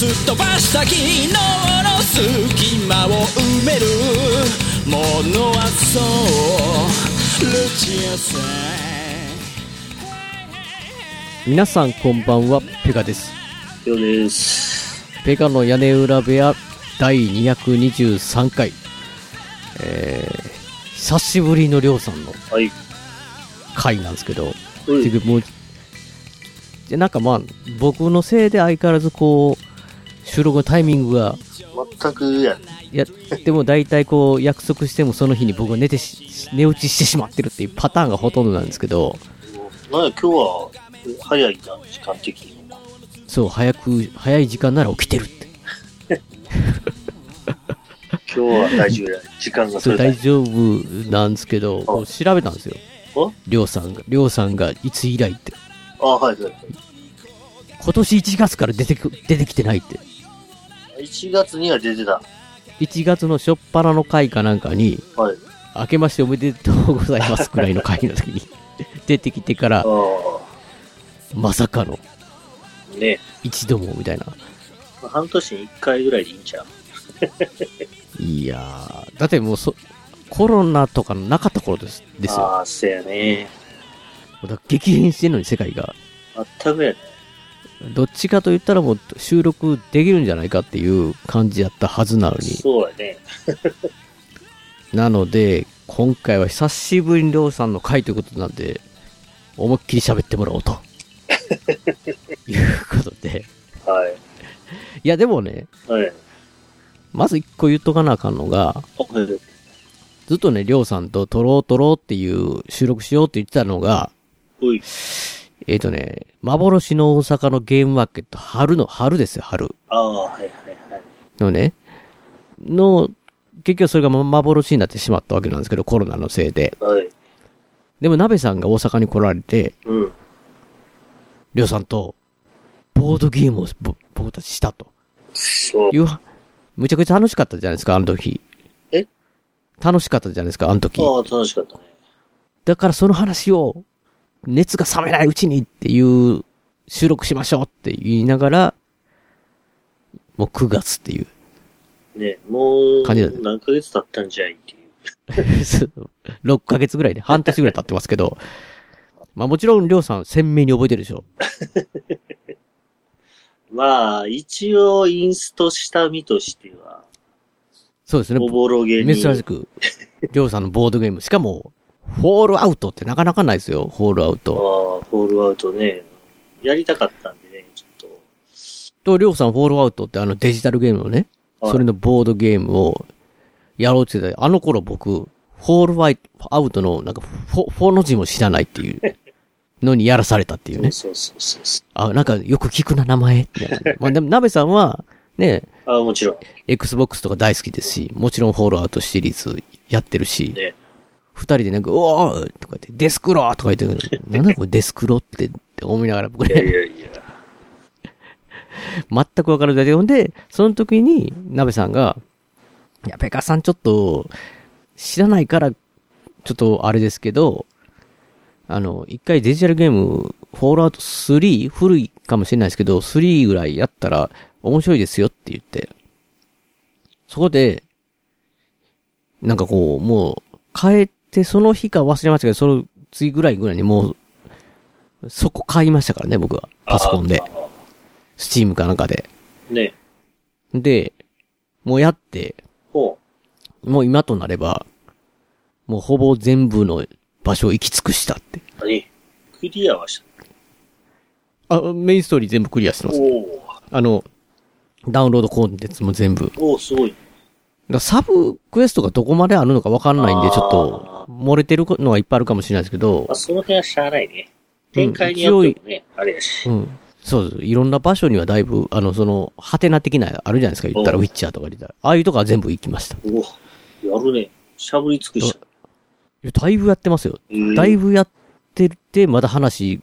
すっ飛ばした昨日の隙間を埋めるものはそうルチアさん皆さんこんばんは、ペガです。ようです。ペガの屋根裏部屋第223回。えー、久しぶりのりょうさんのはい。回なんですけど、うんてかもう、でなんかまあ、僕のせいで相変わらずこう、収録のタイミングが、全くやや、でも大体こう、約束してもその日に僕が寝てし、寝落ちしてしまってるっていうパターンがほとんどなんですけど、なんや、今日は早いな、時間的にも。そう、早く、早い時間なら起きてるって。今日は大丈夫や。時間がそれ大丈夫なんですけど、調べたんですよ。おりょうさんが、りょうさんがいつ以来って。あ、はいはいはい。今年1月から出てく、出てきてないって。1月には出てた。1月の初っ端の回かなんかに、はい。明けましておめでとうございますくらいの回の時に 出てきてからあ、あ。まさかのね一度もみたいな。まあ半年に1回ぐらいでいいんちゃう？いやー、だってもうそ、コロナとかなかった頃ですですよ。ああ、せやね。だから激変してんのに世界が。全くやね。どっちかと言ったらもう収録できるんじゃないかっていう感じやったはずなのに。そうやね。なので、今回は久しぶりにりょうさんの回ということなんで、思いっきり喋ってもらおうと。いうことで。はい。いや、でもね、はい。まず一個言っとかなあかんのが、あはいずっとね、りょうさんと撮ろう撮ろうっていう収録しようって言ってたのが、おい。えっ、とね、幻の大阪のゲームマーケット、春の、春ですよ、春。ああ、はいはいはい。のね、の、結局それがま幻になってしまったわけなんですけど、コロナのせいで。はい。でも、鍋さんが大阪に来られて、うん。りょうさんと、ボードゲームをぼ僕たちしたとそうい。う、むちゃくちゃ楽しかったじゃないですか、あの時。え？楽しかったじゃないですか、あの時。ああ、楽しかったね。だからその話を、熱が冷めないうちにっていう、収録しましょうって言いながら、もう9月っていう。ね、もう、何ヶ月経ったんじゃいっていう。6ヶ月ぐらいで、半年ぐらい経ってますけど、まあもちろん、りょうさん鮮明に覚えてるでしょ。まあ、一応インストした身としては、そうですね。おぼろげに。珍しく、りょうさんのボードゲーム。しかも、フォールアウトってなかなかないですよ、フォールアウあト。あ、フォールアウトね。やりたかったんでね、ちょっと、りょうさんフォールアウトってあのデジタルゲームのね、はいそれのボードゲームをやろうって言ってたあの頃僕、フォールワイアウトのなんかフォ、フォの字も知らないっていう のにやらされたっていうと。ね。そうそうそうそう。あ、なんかよく聞くな、名前。まあでも、鍋さんは、ね、ああ、もちろん。Xbox とか大好きですし、もちろんフォールアウトシリーズやってるし、ね。二人でなんか、うおーとか言って、デスクローとか言って、なんだこれデスクロってって思いながら僕いやいね、やいや。全くわからない。で、ほんで、その時に、鍋さんが、いや、ペカさんちょっと、知らないから、ちょっとあれですけど、あの、一回デジタルゲーム、フォールアウト3、古いかもしれないですけど、3ぐらいやったら面白いですよって言って、そこで、なんかこう、もう、帰ってその日か忘れましたけど、その次ぐらいぐらいにもう、そこ買いましたからね、僕は。パソコンで。スチームかなんかで。ね。で、もうやって、ほもう今となれば、もうほぼ全部の場所を行き尽くしたって。う。何？クリアはした。あ、メインストーリー全部クリアしてます。あの、ダウンロードコンテンツも全部。おお、すごい。らサブクエストがどこまであるのかわかんないんで、ちょっと、漏れてるのはいっぱいあるかもしれないですけどまあ、、その辺はしゃあないね。展開によってもね、あれやし。うん。そうです。いろんな場所にはだいぶ、あの、その、ハテナ的な、あるじゃないですか。言ったら、おウィッチャーとか言ったら。ああいうとこは全部行きました。いおやるね。しゃぶり尽くした。やだいぶやってますよ。えーだいぶやってて、まだ話、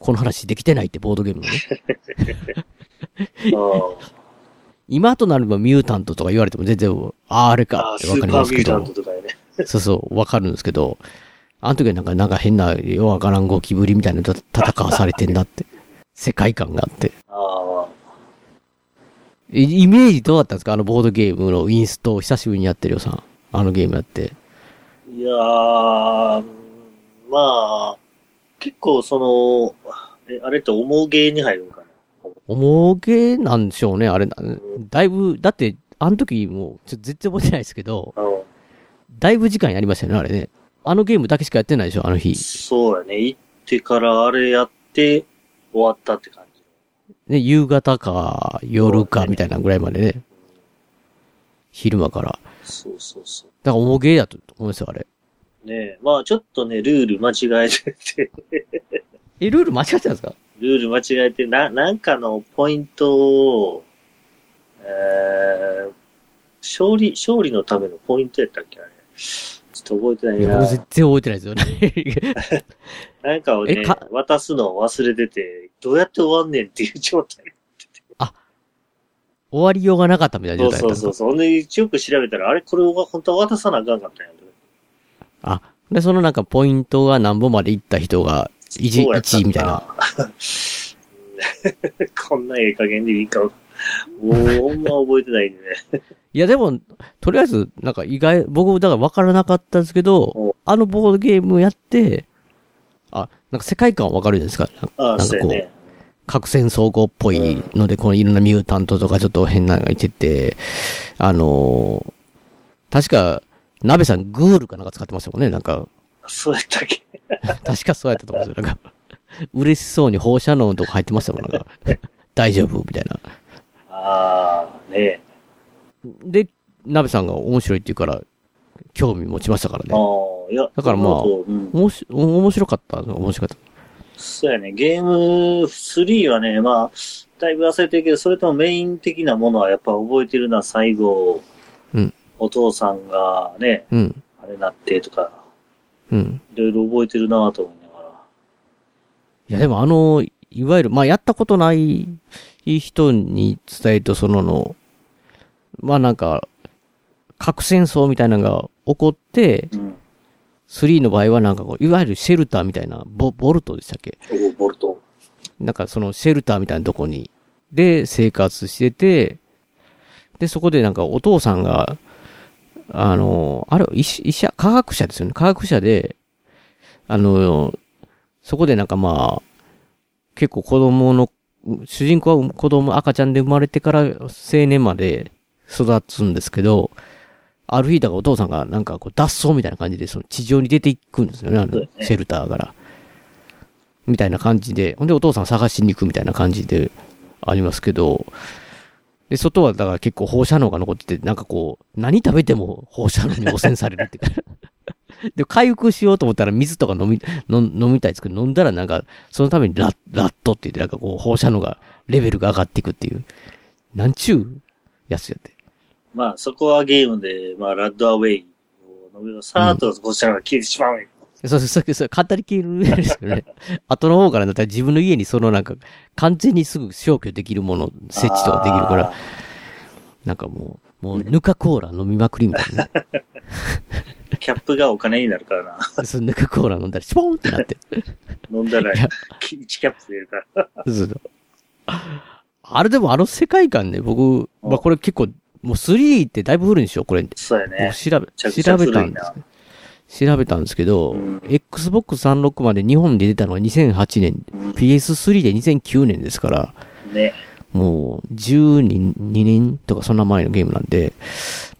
この話できてないって、ボードゲームのね。あ今となればミュータントとか言われても全然、ああ、あれかってスわかりますけーパーミュータンど。トとかね。そうそう、わかるんですけど、あの時はなんか、なんか変な、ようわからんゴキブリみたいなのと戦わされてんなって。世界観があって。あイイメージどうだったんですか？あのボードゲームのインスト、久しぶりにやってるよさん。あのゲームやって。あ、いやー、まあ、結構その、え、あれって重ゲーに入るのかな？重げなんでしょうね、あれ。だいぶ、だって、あの時もう、ちょっと絶対覚えてないですけど、だいぶ時間やりましたよね、あれね。あのゲームだけしかやってないでしょ、あの日。そうやね。行ってからあれやって終わったって感じ。ね、夕方か、夜か、みたいなぐらいまでね。昼間から。そうそうそう。だから重げだと思いますよ、あれ。ねえ、まあちょっとね、ルール間違えてて、え、ルール間違ってたんですか？ルール間違えて、な、なんかのポイントを、えー、勝利、勝利のためのポイントやったっけあれ。ちょっと覚えてないな僕。全然覚えてないですよ ね。なんかをねえか、渡すのを忘れてて、どうやって終わんねんっていう状態。終わりようがなかったみたいな状態そうそうそう。ほんで、よく調べたら、あれこれは本当は渡さなあかんかったんや。あ、で、そのなんかポイントが何本まで行った人が、1、そうやった1位みたいな。こんなええ加減でいいか。もう、ほんま覚えてないんでね。いや、でも、とりあえず、なんか意外、僕、だから分からなかったんですけどお、あのボードゲームやって、あ、なんか世界観わかるじゃないですか。なああ、なんかこう。核戦争後っぽいので、このいろんなミュータントとかちょっと変なのがいてて、あのー確か、鍋さんグールかなんか使ってましたもんね。なんか、そうやったっけ？確かそうやったと思うんですよ。なんか、嬉しそうに放射能とか入ってましたもん。なんか、大丈夫？みたいな。ああ、ねえ。で、鍋さんが面白いって言うから、興味持ちましたからあね。あ、いや。だからまあそううん。面白面白かった。面白かった。そうやね。ゲーム3はね、まあ、だいぶ忘れてるけど、それともメイン的なものはやっぱ覚えてるな、最後。うんお父さんがね、うん。あれなってとか、うん。いろいろ覚えてるなと思いながら。いや、でもあの、いわゆる、まあ、やったことない人に伝えると、そのの、まあなんか、核戦争みたいなのが起こって、うん。3の場合はなんかこう、いわゆるシェルターみたいな、ボボルトでしたっけ？おボルト。なんかそのシェルターみたいなとこに、で生活してて、で、そこでなんかお父さんが、あの、あれ、医者、科学者ですよね。科学者で、あの、そこでなんかまあ、結構子供の、主人公は子供、赤ちゃんで生まれてから青年まで育つんですけど、ある日だからお父さんがなんかこう脱走みたいな感じでその地上に出ていくんですよね、あのシェルターから。みたいな感じで、ほんでお父さん探しに行くみたいな感じでありますけど、で、外はだから結構放射能が残ってて、なんかこう、何食べても放射能に汚染されるっていうか。で、回復しようと思ったら水とか飲み、飲飲みたいですけど、飲んだらなんか、そのためにラッ、ラットって言って、なんかこう、放射能が、レベルが上がっていくっていう、なんちゅうやつやって。まあ、そこはゲームで、まあ、ラッドアウェイを飲みのさーっとこちらが消えてしまうよ。そうそうそう、そう、簡単に消えるんですよね。後の方からだったら自分の家にそのなんか、完全にすぐ消去できるもの、設置とかできるから、なんかもう、もう、ヌカコーラ飲みまくりみたいな。キャップがお金になるからな。そう、ヌカコーラ飲んだら、シュポーンってなって。飲んだらいや1キャップ出るから。そうあれでもあの世界観ね、僕、まあこれ結構、もう3ってだいぶ古いんでしょこれ。そうやね僕。調べ、調べたんです。調べたんですけど、うん Xbox 360まで日本で出たのは2008年、うん PS3 で2009年ですから、ね。もう12 2年とかそんな前のゲームなんで、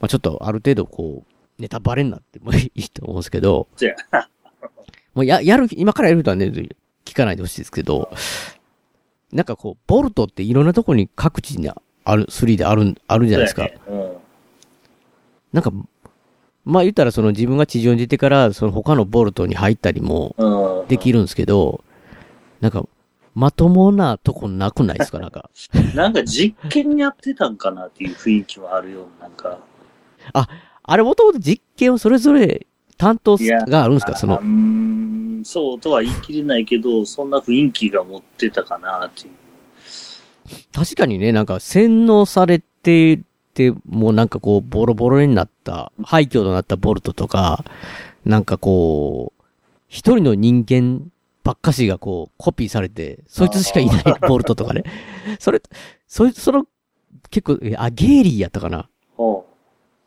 まあちょっとある程度こう、ネタバレになっても いいと思うんですけど。もうや、やる、今からやる人はね、聞かないでほしいですけど、なんかこう、ボルトっていろんなとこに各地にある、3である、あるじゃないですか。そうやねなんか、まあ言ったらその自分が地上に出てから、その他のボルトに入ったりも。できるんですけど、なんか、まともなとこなくないですか？なんか。なんか実験やってたんかなっていう雰囲気はあるような、なんか。あれもともと実験をそれぞれ担当があるんですか？そのうー、ん、そうとは言い切れないけど、そんな雰囲気が持ってたかなっていう。確かにね、なんか洗脳されてて、もうなんかこう、ボロボロになった、廃墟となったボルトとか、なんかこう、一人の人間ばっかしがこう、コピーされて、そいつしかいないボルトとかね。それ、そいつ、その、結構、えあ、ゲイリーやったかなほ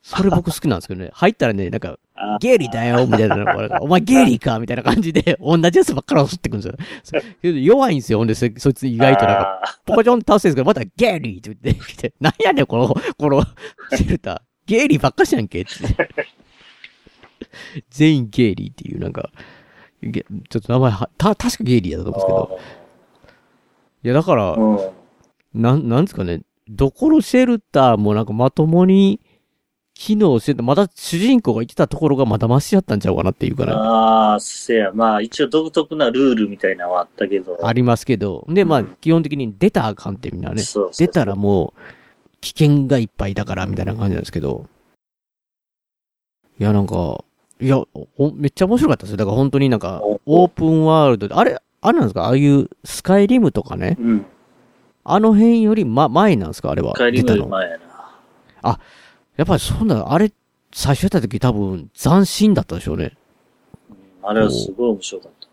それ僕好きなんですけどね。入ったらね、なんか、ゲイリーだよみたいな お前ゲイリーかみたいな感じで、同じやつばっかり襲ってくるんですよ。そ弱いんですよ。ほんで、そそいつ意外となんか、あポコチョン倒してるんですけど、またゲイリーって言ってきて、なんやねん、この、この、シェルター。ゲイリーばっかしやんけって。全員ゲイリーっていう、なんか、げちょっと名前は、た、確かゲイリーだと思うんですけど。いや、だからうん。なん、なんですかね、どこのシェルターもなんかまともに機能してた、まだ主人公が言ってたところがまだマシやったんちゃうかなっていうかな。ああ、せや。まあ、一応独特なルールみたいなのはあったけど。ありますけど。で、まあ、基本的に出たらあかんってみんなね。そうそうそう出たらもう、危険がいっぱいだから、みたいな感じなんですけど。いや、なんか、いや、ほめっちゃ面白かったですよ。だから本当になんか、オープンワールドで、あれ、あれなんですか？ああいうスカイリムとかね。うん。あの辺より、ま、前なんですか？あれは。帰りのより出たの。前やな。やっぱりそんな、あれ、最初やった時多分斬新だったでしょうね。うんあれはすごい面白かった。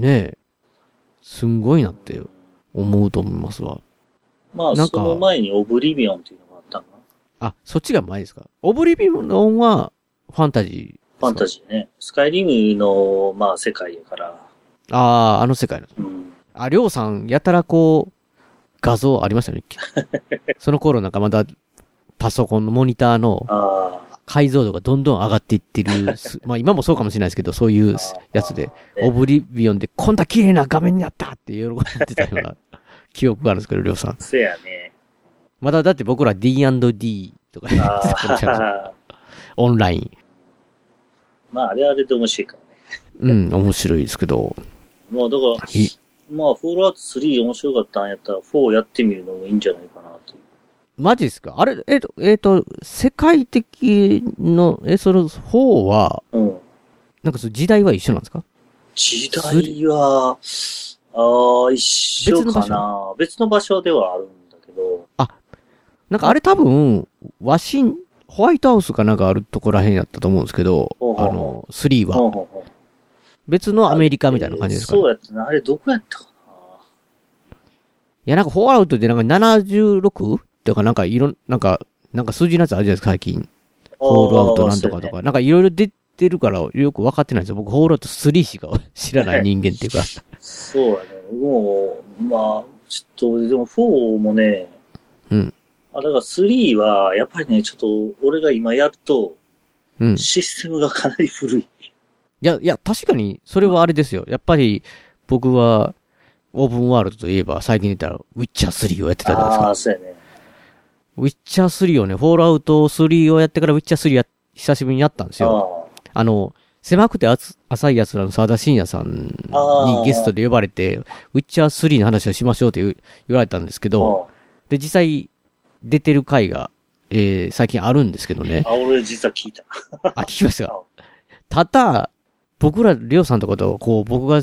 ねえ。すんごいなって思うと思いますわ。まあ、なんかその前にオブリビオンっていうのがあったのかな。あ、そっちが前ですか？オブリビオンはファンタジー。ファンタジーね。スカイリムの、まあ、世界やから。ああ、あの世界の。うん。あ、りょうさん、やたらこう、画像ありましたよね。その頃なんかまだ、パソコンのモニターのあ解像度がどんどん上がっていってる。すまあ今もそうかもしれないですけど、そういうあ。やつで、ねオブリビオンでこんな綺麗な画面になったって喜んでたような 記憶があるんですけど、りょうさん。せやね。まだだって僕ら D&D とかやってたかもしれないああ。オンライン。まあ、あれはあれで面白いからね。うん、面白いですけど。まあ、だから、いまあ、フォールアウト3面白かったんやったら、4やってみるのもいいんじゃないか。マジですか？あれ、えっ、と、えっ、と、世界的の、え、その方は、うん。なんかその時代は一緒なんですか？時代は、ああ、一緒か別のな。別の場所ではあるんだけど、なんかあれ多分、ワシン、ホワイトハウスかなんかあるところらへんやったと思うんですけど、ほうほうほうあの、3は。ほうほうほう別のアメリカみたいな感じですか、ね、そうやったな。あれ、どこやったかいや、なんかフォーアウトでなんか 76? とかなんかいろん、なんか、なんか数字のやつあるじゃないですか、最近。な。フォールアウトなんとかとか。なんかいろいろ出てるからよく分かってないんですよ。僕、フォールアウト3しか 知らない人間っていうか。そうやね。もう、まあ、ちょっと、でも4もね、うん。あ、だから3は、やっぱりね、ちょっと、俺が今やると、うん。いシステムがかなり古い。や、いや、確かに、それはあれですよ。やっぱり、僕は、オープンワールドといえば、最近言ったら、ウィッチャー3をやってたじゃないですかああ、。そうやね。ウィッチャー3をね、フォールアウト3をやってからウィッチャー3や、久しぶりにやったんですよ。ああの、狭くて厚浅い奴らの沢田信也さんにゲストで呼ばれて、ウィッチャー3の話をしましょうって言われたんですけあ。ど、あで、実際、出てる回が、えー、最近あるんですけどね。あ、俺実は聞いた。あ、聞きました。ただ、僕ら、りょうさんとかと、こう、僕が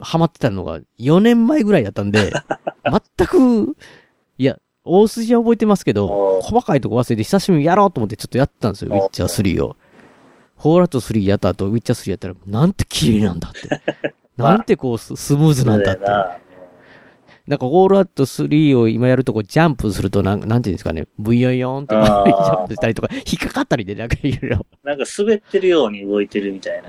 ハマってたのが4年前ぐらいだったんで、全く、いや、大筋は覚えてますけど、あ細かいとこ忘れて久しぶりにやろうと思ってちょっとやったんですよ、ウあィッチャー3を。フォーラット3やった後、ウィッチャー3やったら、なんて綺麗なんだって。なんてこうス、スムーズなんだって。なんか、フォールアウト3を今やるとこジャンプするとなん、なんていうんですかね、ブヨヨンってジャンプしたりとか、引っかかったりで、なんかいろいろ。な。なんか滑ってるように動いてるみたいな。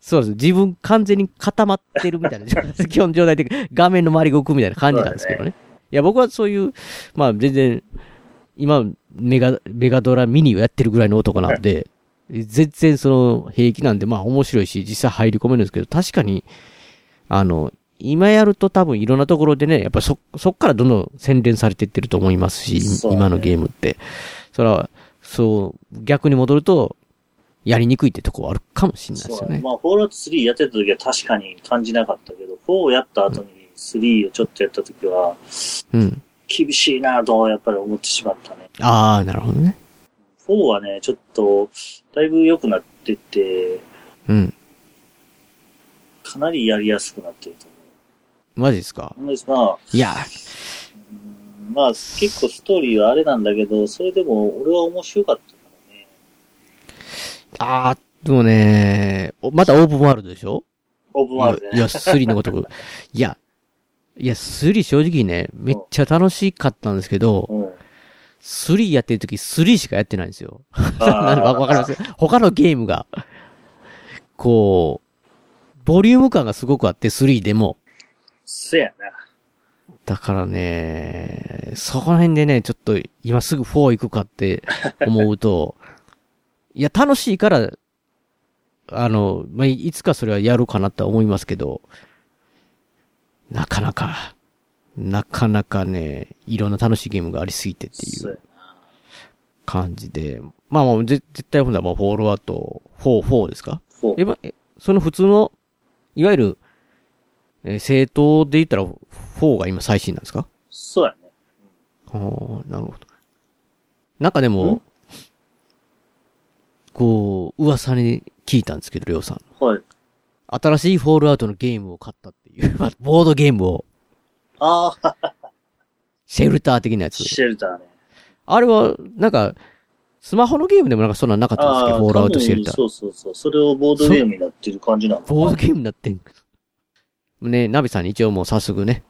そうです。自分完全に固まってるみたいな、基本状態的に画面の周りが動くみたいな感じなんですけどね。いや、僕はそういう、まあ全然、今、メガ、メガドラミニをやってるぐらいの男なんで、全然その平気なんで、まあ面白いし、実際入り込めるんですけど、確かに、あの、今やると多分いろんなところでね、やっぱそ、そっからどんどん洗練されていってると思いますし、ね今のゲームって。それは、そう、逆に戻ると、やりにくいってとこはあるかもしれないですよね。まあ、フォールアウト3やってた時は確かに感じなかったけど、4やった後に3をちょっとやった時は、うん。厳しいなとやっぱり思ってしまったね。ああ、なるほどね。4はね、ちょっと、だいぶ良くなってて、うん。かなりやりやすくなってるとマジですか？思う。まあ、いや、うんまあ、結構ストーリーはあれなんだけど、それでも俺は面白かったからね。ああ、でもね、おまたオープンワールドでしょ？オープンワールドでね。いや、3のごとく。いや、いや、3正直ね、めっちゃ楽しかったんですけど、うん。3やってる時3しかやってないんですよ。わ わかります？他のゲームが、こう、ボリューム感がすごくあって、3でも。せやな。だからね、そこら辺でね、ちょっと今すぐ4行くかって思うと、いや、楽しいから、あの、まあ、いいつかそれはやるかなって思いますけど、なかなか、なかなかね、いろんな楽しいゲームがありすぎてっていう感じで、まあまあ、ぜ絶対ほんならもうフォールアウト4、4ですか？え、ま、えその普通の、いわゆる、えー正当で言ったら4が今最新なんですか？そうやね。ああ、なるほど。なんかでも、こう、噂に聞いたんですけど、りょうさん。はい。新しいフォールアウトのゲームを買ったボードゲームを、ああ、シェルター的なやつ。シェルターね。あれは、なんか、スマホのゲームでもなんかそんなんなかったんですけど、フォールアウトシェルター。そうそうそう。それをボードゲームになってる感じなのかなボードゲームになってん。ね、ナビさんに一応もう早速ね、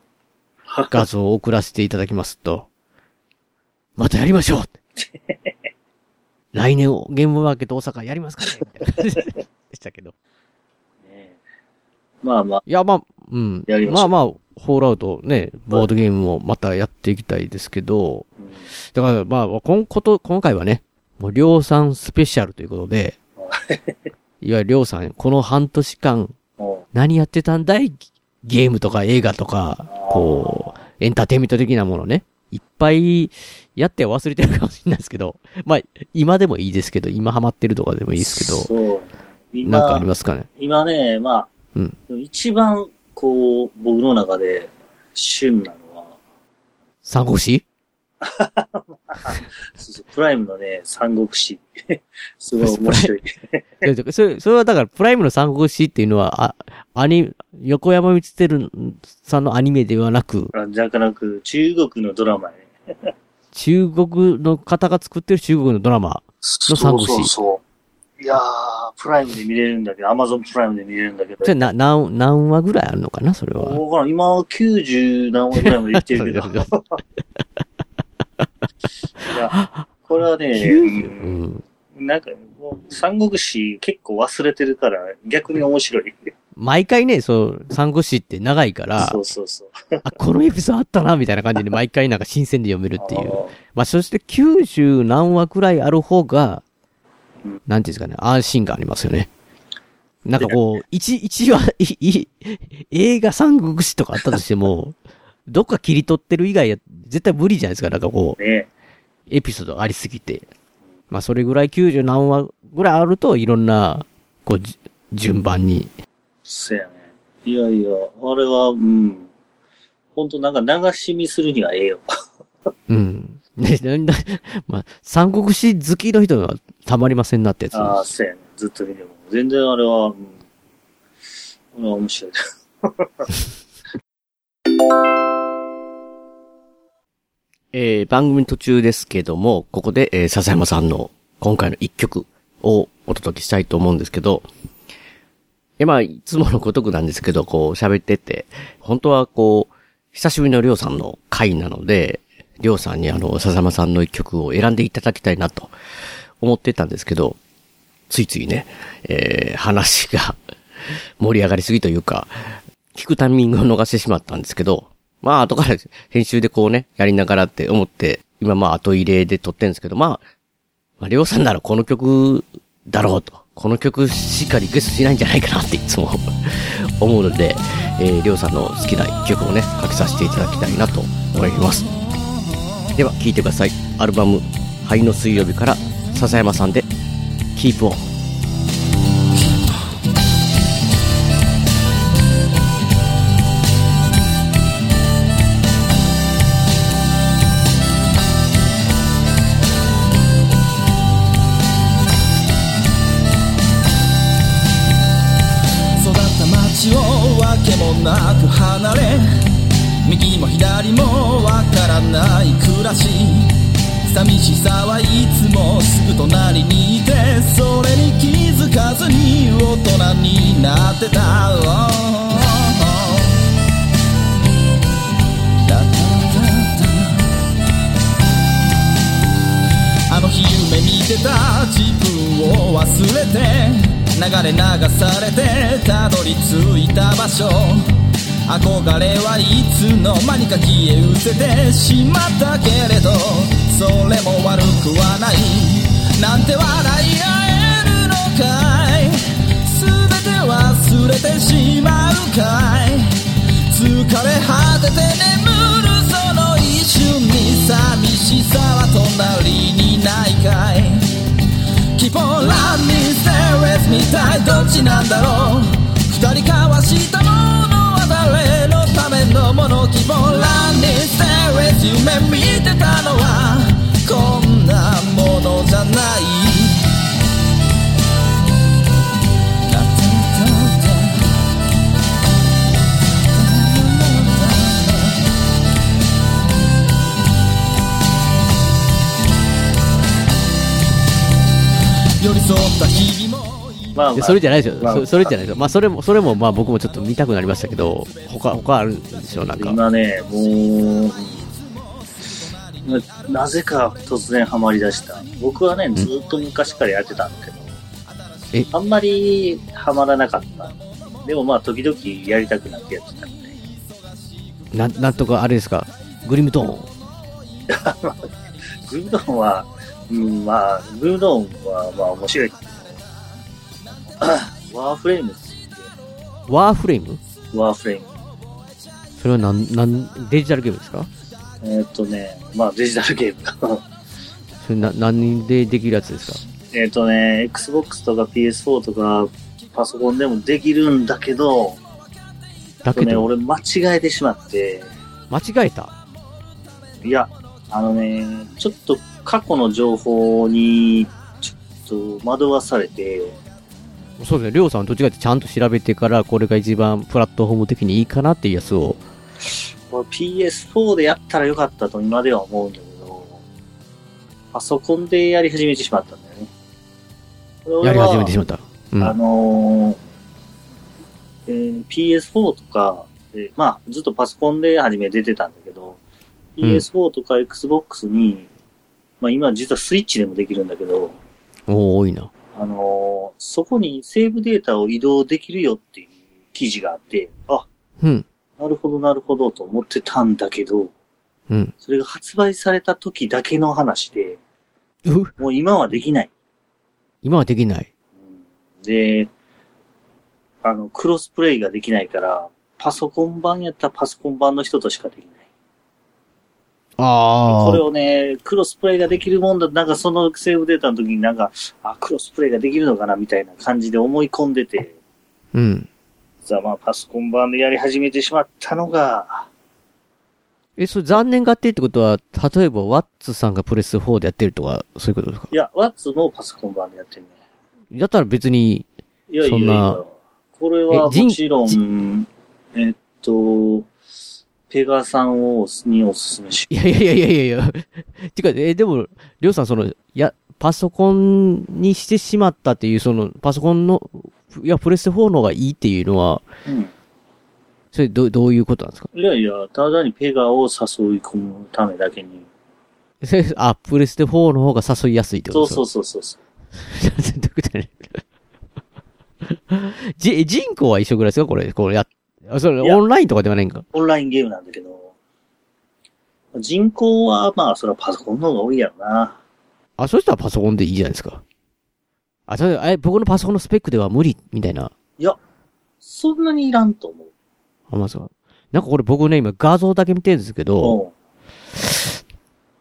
画像を送らせていただきますと、またやりましょう 来年をゲームマーケット大阪やりますかねみたいな感じでしたけど。ねまあまあ、いや、まあ、うん。やりましまあまあ、フォールアウトね、ボードゲームもまたやっていきたいですけど、うんだからまあ、こんこと、今回はね、もう量産スペシャルということで、いわゆる量産、この半年間、も何やってたんだい？ゲームとか映画とか、こう、エンターテインメント的なものね。いっぱいやって忘れてるかもしれないですけど、まあ、今でもいいですけど、今ハマってるとかでもいいですけど、そう。なんかあり今、ますかね？今ね、まあ、うん一番、こう、僕の中で、旬なのは、三国志そうそうプライムのね、三国志。すごい面白い。いやそれ、それはだから、プライムの三国志っていうのは、あ、アニ、横山光輝さんのアニメではなく、あじゃなく、中国のドラマね。中国の方が作ってる中国のドラマ。そう三国志そうそう。いやー、プライムで見れるんだけど、アマゾンプライムで見れるんだけど。それな、何、何話ぐらいあるのかなそれは。わからん。今、90何話ぐらいまで行ってるけど。いや、これはね、90うんうん。なんか、もう、三国志結構忘れてるから、逆に面白い。毎回ね、そう、三国志って長いからそ、うそうそう。あ、このエピソードあったな、みたいな感じで毎回なんか新鮮で読めるっていう。あーまあ、そして90何話くらいある方がうん、なんていうんですかね、安心感ありますよね。なんかこう、一、一話、い、い、映画三国志とかあったとしても、どっか切り取ってる以外は絶対無理じゃないですか。なんかこう、ねエピソードありすぎて。まあ、それぐらい90何話ぐらいあると、いろんな、こう、じ順番に。そやね。いやいや、あれは、うん。ほんとなんか流し見するにはええよ。うん。ね、まあ、三国志好きの人はたまりませんなってやつ。ああ、そうやね。ずっと見ても。全然あれは、うん。あれは面白い。えー番組途中ですけども、ここで、えー笹山さんの今回の一曲をお届けしたいと思うんですけど、え、まあ、いつものごとくなんですけど、こう喋ってて、本当はこう、久しぶりのりょうさんの回なので、りょうさんにあの、笹山さんの一曲を選んでいただきたいなと思ってたんですけど、ついついね、えー話が 盛り上がりすぎというか、聞くタイミングを逃してしまったんですけど、まあ後から編集でこうね、やりながらって思って、今まあ後入れで撮ってるんですけど、まあ、まあ、りょうさんならこの曲だろうと。この曲しっかリクエストしないんじゃないかなっていつも 思うので、えー、りょうさんの好きな曲をね、かけさせていただきたいなと思います。では聴いてください。アルバム「灰の水曜日」から笹山さんで「キープオン」育った街をわけもなく離れ右も左もわからない暮らし寂しさはいつもすぐ隣にいてそれに気づかずに大人になってた、ラタタタあの日夢見てた自分を忘れて流れ流されてたどり着いた場所憧れはいつの間にか消え失せてしまったけれどそれも悪くはない。なんて笑い合えるのかい。全て忘れてしまうかい。疲れ果てて眠るその一瞬に寂しさは隣にないかい。Keep on running, stay with me どっちなんだろう。二人交わしたもの誰のためのもの Keep on running, stay with 夢見てたのはこんなものじゃない寄り添った日々まあ、まあ、でそれじゃないですよ。まあそそれじゃないですよ。まあ、それも、それも、まあ、僕もちょっと見たくなりましたけど、他、他あるんでしょう、なんか。今ね、もう、ななぜか突然ハマりだした。僕はね、ずっと昔からやってたんだけど、え？あんまりハマらなかった。でもまあ、時々やりたくなってやってたんで。なん、なんとか、あれですか？グリムトーン？グルドーンは、うん、まあ、グルドーンはまあ面白い ワーフレームワーフレーム？ワーフレーム。それはなん、なん、デジタルゲームですか？えーっとね、まあデジタルゲーム。だ。それな、何でできるやつですか？えっとね、Xbox とか PS4 とかパソコンでもできるんだけど、だけど、俺間違えてしまって、間違えた？いや、あのね、ちょっと過去の情報に、ちょっと惑わされて、そうですね、りょうさんどっちかってちゃんと調べてから、これが一番プラットフォーム的にいいかなっていうやつを、これ PS4 でやったらよかったと今では思うんだけど、パソコンでやり始めてしまったんだよね。やり始めてしまっった。うん。あのーえー PS4 とか、でまあ、ずっとパソコンで初め出てたんだけど、うん PS4 とか Xbox に、まあ今実はスイッチでもできるんだけど、おー多いな。あのーそこにセーブデータを移動できるよっていう記事があって、あ、うん。なるほどなるほどと思ってたんだけど、うん。それが発売された時だけの話で、うもう今はできない。今はできない。うんで、あの、クロスプレイができないから、パソコン版やったらパソコン版の人としかできない。ああ。これをね、クロスプレイができるもんだ、なんかそのセーブデータの時になんか、あ、クロスプレイができるのかなみたいな感じで思い込んでて、うん。実はまあパソコン版でやり始めてしまったのが、え、それ残念がってってことは、例えば、ワッツさんがプレス4でやってるとか、そういうことですか？いや、ワッツもパソコン版でやってるね。だったら別に、いやいやいやそんなこれはもちろん、えっと、ペガさんをにおすすめし、いやいやいやいやいやいや。てか、え、でも、りょうさん、その、や、パソコンにしてしまったっていう、その、パソコンの、いや、プレステ4の方がいいっていうのは、うん。それ、ど、どういうことなんですか？いやいや、ただにペガを誘い込むためだけに。あ、プレステ4の方が誘いやすいってこそうとそうそうそう。う。どういうことやねんじ、人口は一緒ぐらいですか？これ、これや、あそれ、オンラインとかではないんか？オンラインゲームなんだけど、人口はまあ、それはパソコンの方が多いやろな。あ、そしたらパソコンでいいじゃないですか。あ、それ、え、僕のパソコンのスペックでは無理、みたいな？いや、そんなにいらんと思う。あ、まさか。なんかこれ僕ね、今画像だけ見てるんですけど、うん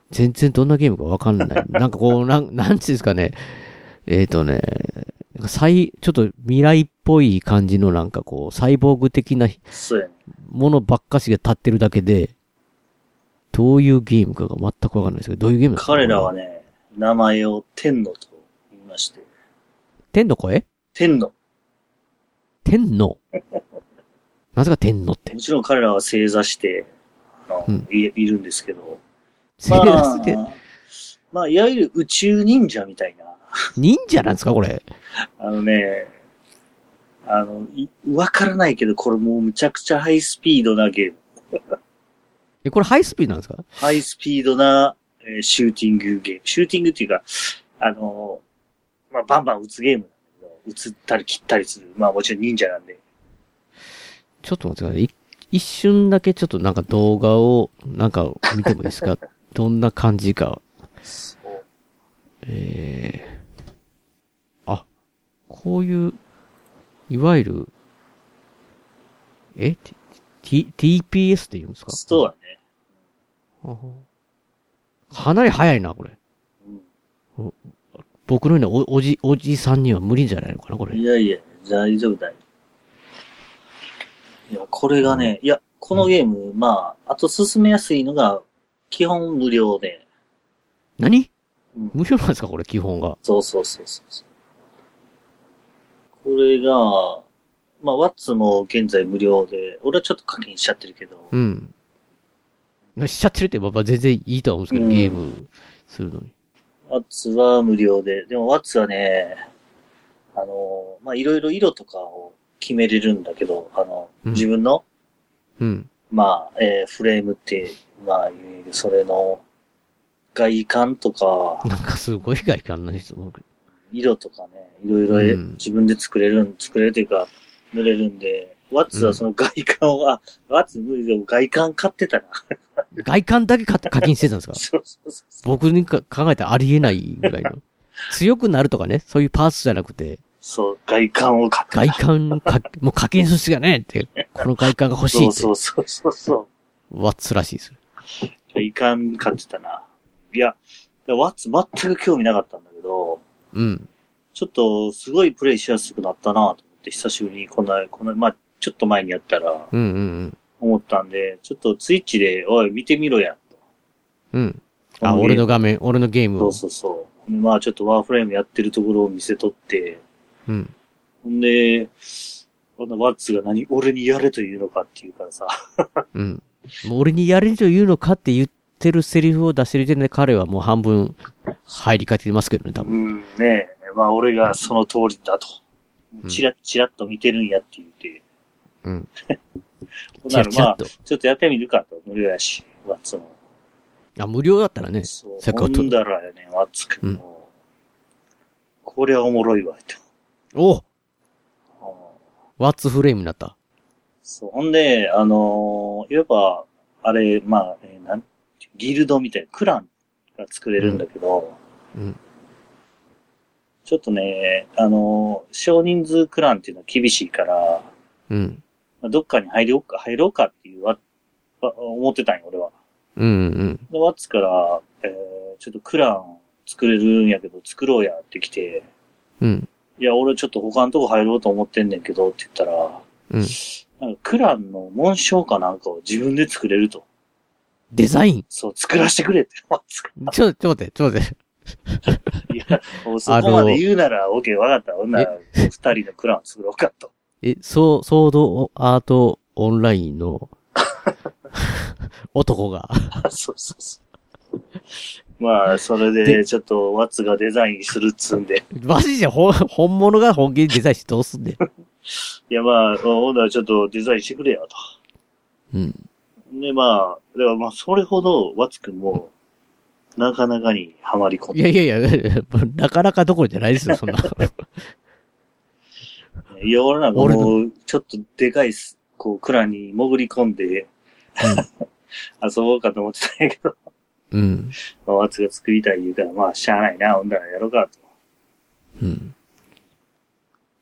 全然どんなゲームかわかんない。なんかこう、なん、なんちですかね。えっ、ー、とね、なんかサイ、ちょっと未来っぽい感じのなんかこう、サイボーグ的な。ものばっかしが立ってるだけで、どういうゲームかが全くわかんないですけど、どういうゲームですか彼らは。ね、名前を天野と言いまして、天の声？天野。天の？なぜか天皇っても。ちろん彼らは正座して、あのうんいいるんですけど、正座して、まあ、まあ、いわゆる宇宙忍者みたいな、忍者なんですかこれ？あのね、あの、いわからないけど、これもうむちゃくちゃハイスピードなゲーム。え、これハイスピードなんですか？ハイスピードな、えーシューティングゲーム。シューティングっていうか、あの、まあ、バンバン撃つゲームなんだけど、撃ったり切ったりする。まあもちろん忍者なんで。ちょっと待ってください。い一瞬だけちょっとなんか動画を、なんか見てもいいですか？どんな感じか。そうええあ、こういう、いわゆる、え？T、T、TPS って言うんですか？そうだね。あかなり早いな、これ。うん僕のようなおおじ、おじさんには無理じゃないのかな、これ。いやいや、大丈夫だよ。いや、これがね、いや、このゲーム、まあ、あと進めやすいのが、基本無料で。何？うん無料なんですか、これ、基本が？そうそうそうそう。これが、まあ、ワッツも現在無料で、俺はちょっと課金しちゃってるけど、うん。しちゃってるって、まあ全然いいとは思うんですけど、うん。ゲームするのに。ワッツは無料で、でもワッツはね、あの、まあ、いろいろ色とかを決めれるんだけど、あの、うん。自分の、うん。まあ、えーフレームって、まあ、それの、外観とか、なんかすごい外観の人僕。色とかね、いろいろ自分で作れるん、作れるというか、塗れるんで、ワッツはその外観は、ワッツ無理でも外観買ってたな。外観だけか課金してたんですか？そうそうそう。僕にか考えたらありえないぐらいの。強くなるとかね、そういうパーツじゃなくて、そう、外観を買ってた。外観か、もう課金するしかねえって、この外観が欲しいって、そうそうそうそう。ワッツらしいです。外観買ってたな。いや、ワッツ全く興味なかったんだけど、うん。ちょっとすごいプレイしやすくなったなと思って、久しぶりにこんな、こんな、まあ、ちょっと前にやったらうんうん思ったんで、ちょっとツイッチで、おい、見てみろや、と。うん。うん。あ、俺の画面、俺のゲームを。そうそうそう。まあちょっとワーフレームやってるところを見せとって、うん。ほんで、こんなワッツが何、俺にやれというのかっていうからさ、うん。もう俺にやれると言うのかって言ってるセリフを出してる時点で彼はもう半分入りかけてますけどね、多う分。ん、ねえ、まあ俺がその通りだと。うんチラッチラッと見てるんやって言って、うん。ほんならまあ。ちょっとやってみるかと、無料やし、ワッツも。あ、無料だったらね。そう、ほんだらやね、ワッツくんも、これはおもろいわ、と。おうんワッツフレームになった。そう。ほんで、あのー、いわば、あれ、まあ、えーなん、ギルドみたいな、クランが作れるんだけど、うん。ちょっとね、あのー少人数クランっていうのは厳しいから、うん。まあどっかに入ろうか、入ろうかっていうわ、わ思ってたんよ、俺は。うんうん。で、ワッツから、えー、ちょっとクラン作れるんやけど、作ろうやってきて、うん。いや、俺ちょっと他のとこ入ろうと思ってんねんけど、って言ったら、うん。なんかクランの紋章かなんかを自分で作れると。デザイン？そう、作らせてくれって、ちょ、ちょっと待って、ちょっと待って。いや、もうそこまで言うなら、オッケー、わかった。ほんなら、二人のクラン作ろうかと。え、そう、ソードアートオンラインの 男が。そうそうそう。まあ、それで、ちょっと、ワッツがデザインするっつんで。マジで？ほん本物が本気でデザインしてどうすんねん。いや、まあ、ほんならちょっとデザインしてくれよ、うん。と。で、まあ、でもまあ、それほど、ワッツくんも、なかなかにはまり込んいで。やいやいや、なかなかどころじゃないですよ、そんな。いや、俺なんか俺もう、ちょっとでかいす、こう、クランに潜り込んで、遊ぼうかと思ってたんやけど、うん。まあ、ワッツが作りたい言うから、まあ、しゃあないな、ほんならやろうかと。うん。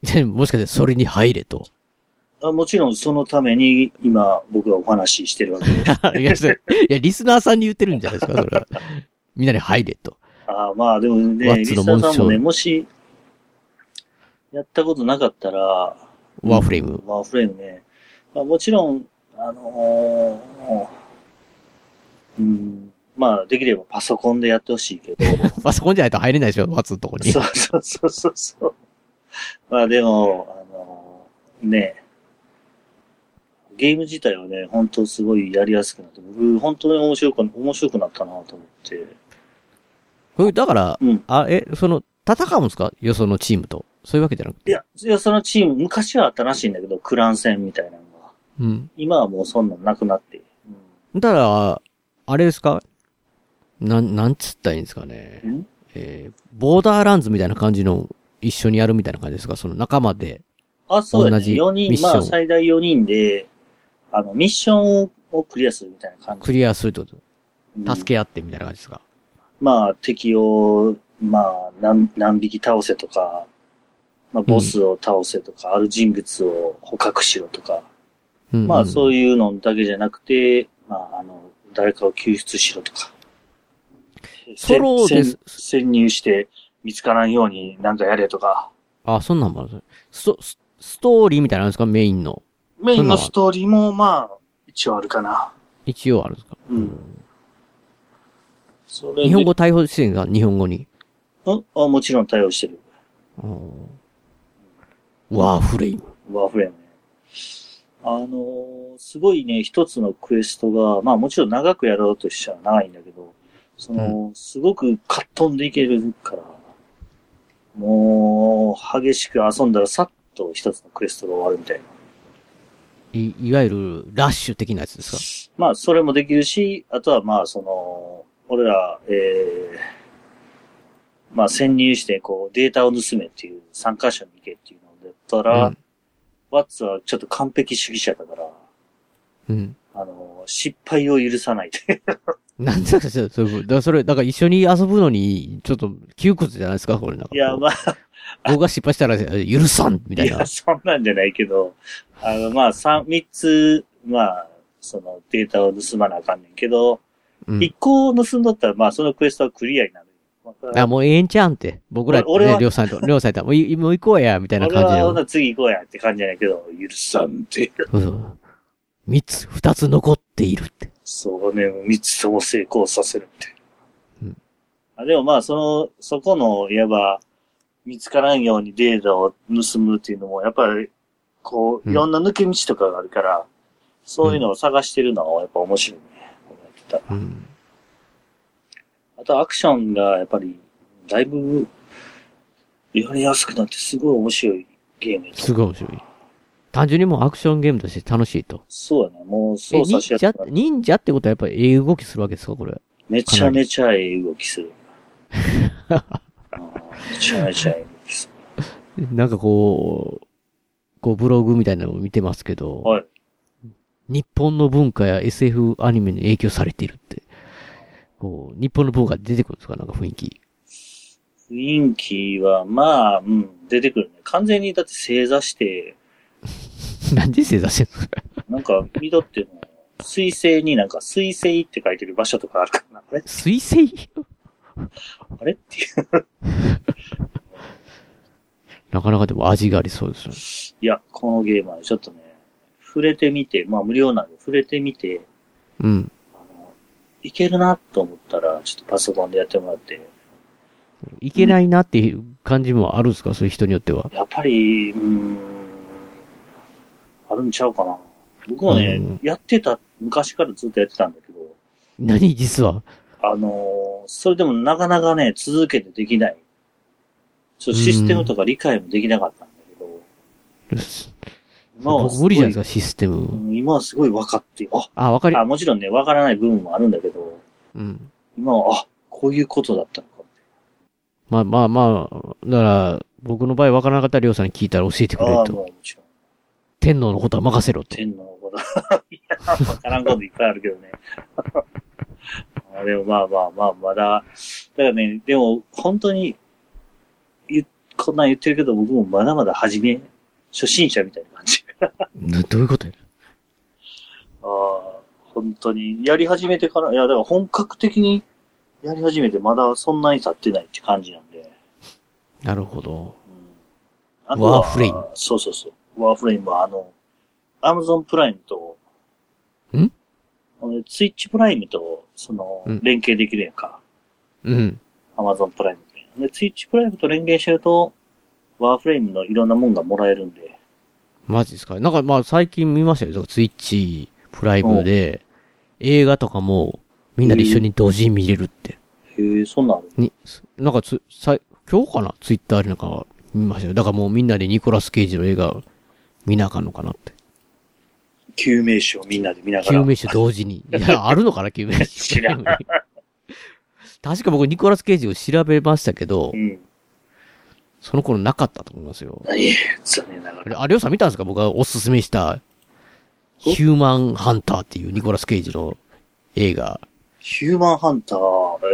でもしかしてそれに入れと。あもちろんそのために今僕がお話ししてるわけで。いや、それいや、リスナーさんに言ってるんじゃないですか、それは。みんなに入れと。ああまあでもね、リスナーさんもね、もし、やったことなかったら、ワーフレーム。ワーフレームね。まあ、もちろん、あのーうん、まあできればパソコンでやってほしいけど、パソコンじゃないと入れないでしょ、ワッツのとこに。そうそうそうそうそう。まあでも、あのーね、ゲーム自体はね、本当すごいやりやすくなって、僕、本当に面白く、面白くなったなと思って。だから、うん。あ、え、その、戦うんですか？よそのチームと。そういうわけじゃなくて。いや、いや、そのチーム、昔はあったらしいんだけど、クラン戦みたいなのが。うん。今はもうそんなんなくなって。うんだから、あれですか？なん、なんつったらいいんですかね。ん？えー、ボーダーランズみたいな感じの一緒にやるみたいな感じですか？その仲間で。あ、そうだね。同じ4人、ミッションまあ最大4人で、あの、ミッションをクリアするみたいな感じ。クリアするってこと？うん助け合ってみたいな感じですか、まあ敵を、まあ何、何匹倒せとか、まあボスを倒せとか、ある人物を捕獲しろとか、うん、まあそういう。のだけじゃなくて、まああの、誰かを救出しろとか。ソロです潜潜入して見つからんようになんかやれとか。あ、そんなんもあるスト、スストーリーみたいなのあるんですか？メインの。メインのストーリーもまあ、一応あるかな。一応あるんですか？うん。それで日本語対応してるんか？日本語に。うんあもちろん対応してる。ワーフレイム。ワーフレームね。あのーすごいね、一つのクエストが、まあもちろん長くやろうとしたら長いんだけど、その、すごくかっ飛んでいけるから、もう、激しく遊んだらさっと一つのクエストが終わるみたいな。い、いわゆるラッシュ的なやつですか？まあ、それもできるし、あとはまあ、その、俺ら、ええまあ、潜入して、こう、データを盗めっていう、参加者に行けっていうのだったら、うんワッツはちょっと完璧主義者だから、うん。あの、失敗を許さないって。なんでかそういう、だからそれ、だから一緒に遊ぶのに、ちょっと窮屈じゃないですかこれなんか。いや、まあ、僕が失敗したら許さんみたいないや、。そんなんじゃないけど、あの、まあ、三、三つ、まあ、そのデータを盗まなあかんねんけど、うん一、個盗んどったら、まあ、そのクエストはクリアになる。まああ、もうええんちゃうんって。僕ら、俺はね、りょうさんと、りょうさんと、もういもう行こうや、みたいな俺感じの。はほな次行こうやって感じじゃないけど、許さんって。そうそう。三つ、二つ残っているって。そうね、三つとも成功させるって。うんあでもまあ、その、そこの、いわば、見つからんようにデータを盗むっていうのも、やっぱり、こう、うんいろんな抜け道とかがあるから、そういうのを探してるのはやっぱ面白いね。たらうん。あとアクションがやっぱり、だいぶ、やりやすくなってすごい面白いゲームすごい面白い。単純にもうアクションゲームとして楽しいと。そうやね。もうえ、操作しやすくなっ、て忍者ってことはやっぱりええ動きするわけですかこれ。めちゃめちゃええ動きする。めちゃめちゃええ動きすなんかこう、こうブログみたいなのを見てますけど、る。はい。日本の文化や SF アニメに影響されているって。こう、日本の文化出てくるんですか？なんか雰囲気。雰囲気は、まあ、うん、出てくるね。完全にだって正座して、なんで正座してんの？なんか、見とっても、水星になんか水星って書いてる場所とかあるからな。あれ？水星？あれ？っていう。なかなかでも味がありそうですね。いや、このゲームはちょっとね、触れてみて、まあ無料なんで触れてみて、うん。あの、いけるなと思ったら、ちょっとパソコンでやってもらって、いけないなっていう感じもあるんですか？そういう人によっては。やっぱり、うーん、あるんちゃうかな。僕もね、うんやってた、昔からずっとやってたんだけど、何実は？あのーそれでもなかなかね、続けてできない。ちょシステムとか理解もできなかったんだけど、今は無理じゃないですか、システム。うん今はすごい分かって、あ、あ、わかり、あ、もちろんね、分からない部分もあるんだけど、うん。今は、あ、こういうことだったのかって。まあまあまあ、だから、僕の場合わからなかったらりょうさんに聞いたら教えてくれああ、ると。もうもちろん。天皇のことは任せろと。天皇のこと。いや、分からんこといっぱいあるけどね。あでもまあまあまあ、まだ、だからね、でも本当に、言こんなん言ってるけど、僕もまだまだ初め、初心者みたいな感じ。などういうことや？ああ、本当に、やり始めてから、いや、だから本格的にやり始めてまだそんなに経ってないって感じなんで。なるほど。うん、あワーフレイム。そうそうそう。ワーフレイムはあの、アマゾンプライムと、ん？あのツイッチプライムと、そのうん、連携できるやんか。うん。アマゾンプライムで。で、ツイッチプライムと連携してると、ワーフレイムのいろんなもんがもらえるんで、マジですか？なんかまあ最近見ましたよ。ツイッチ、プライムで、映画とかもみんなで一緒に同時に見れるって。へえ、そんなに、なんかつ、さ今日かな？ツイッターでなんか見ましたよ。だからもうみんなでニコラス・ケイジの映画見なあかんのかなって。救命士をみんなで見ながら。救命士同時に。いや、あるのかな？救命士。知らん 確か僕ニコラス・ケイジを調べましたけどう、ん。その頃なかったと思いますよ。何残念ながあれ、ら。あれをさん見たんですか？僕がおすすめした、ヒューマンハンターっていうニコラス・ケイジの映画。ヒューマンハンター、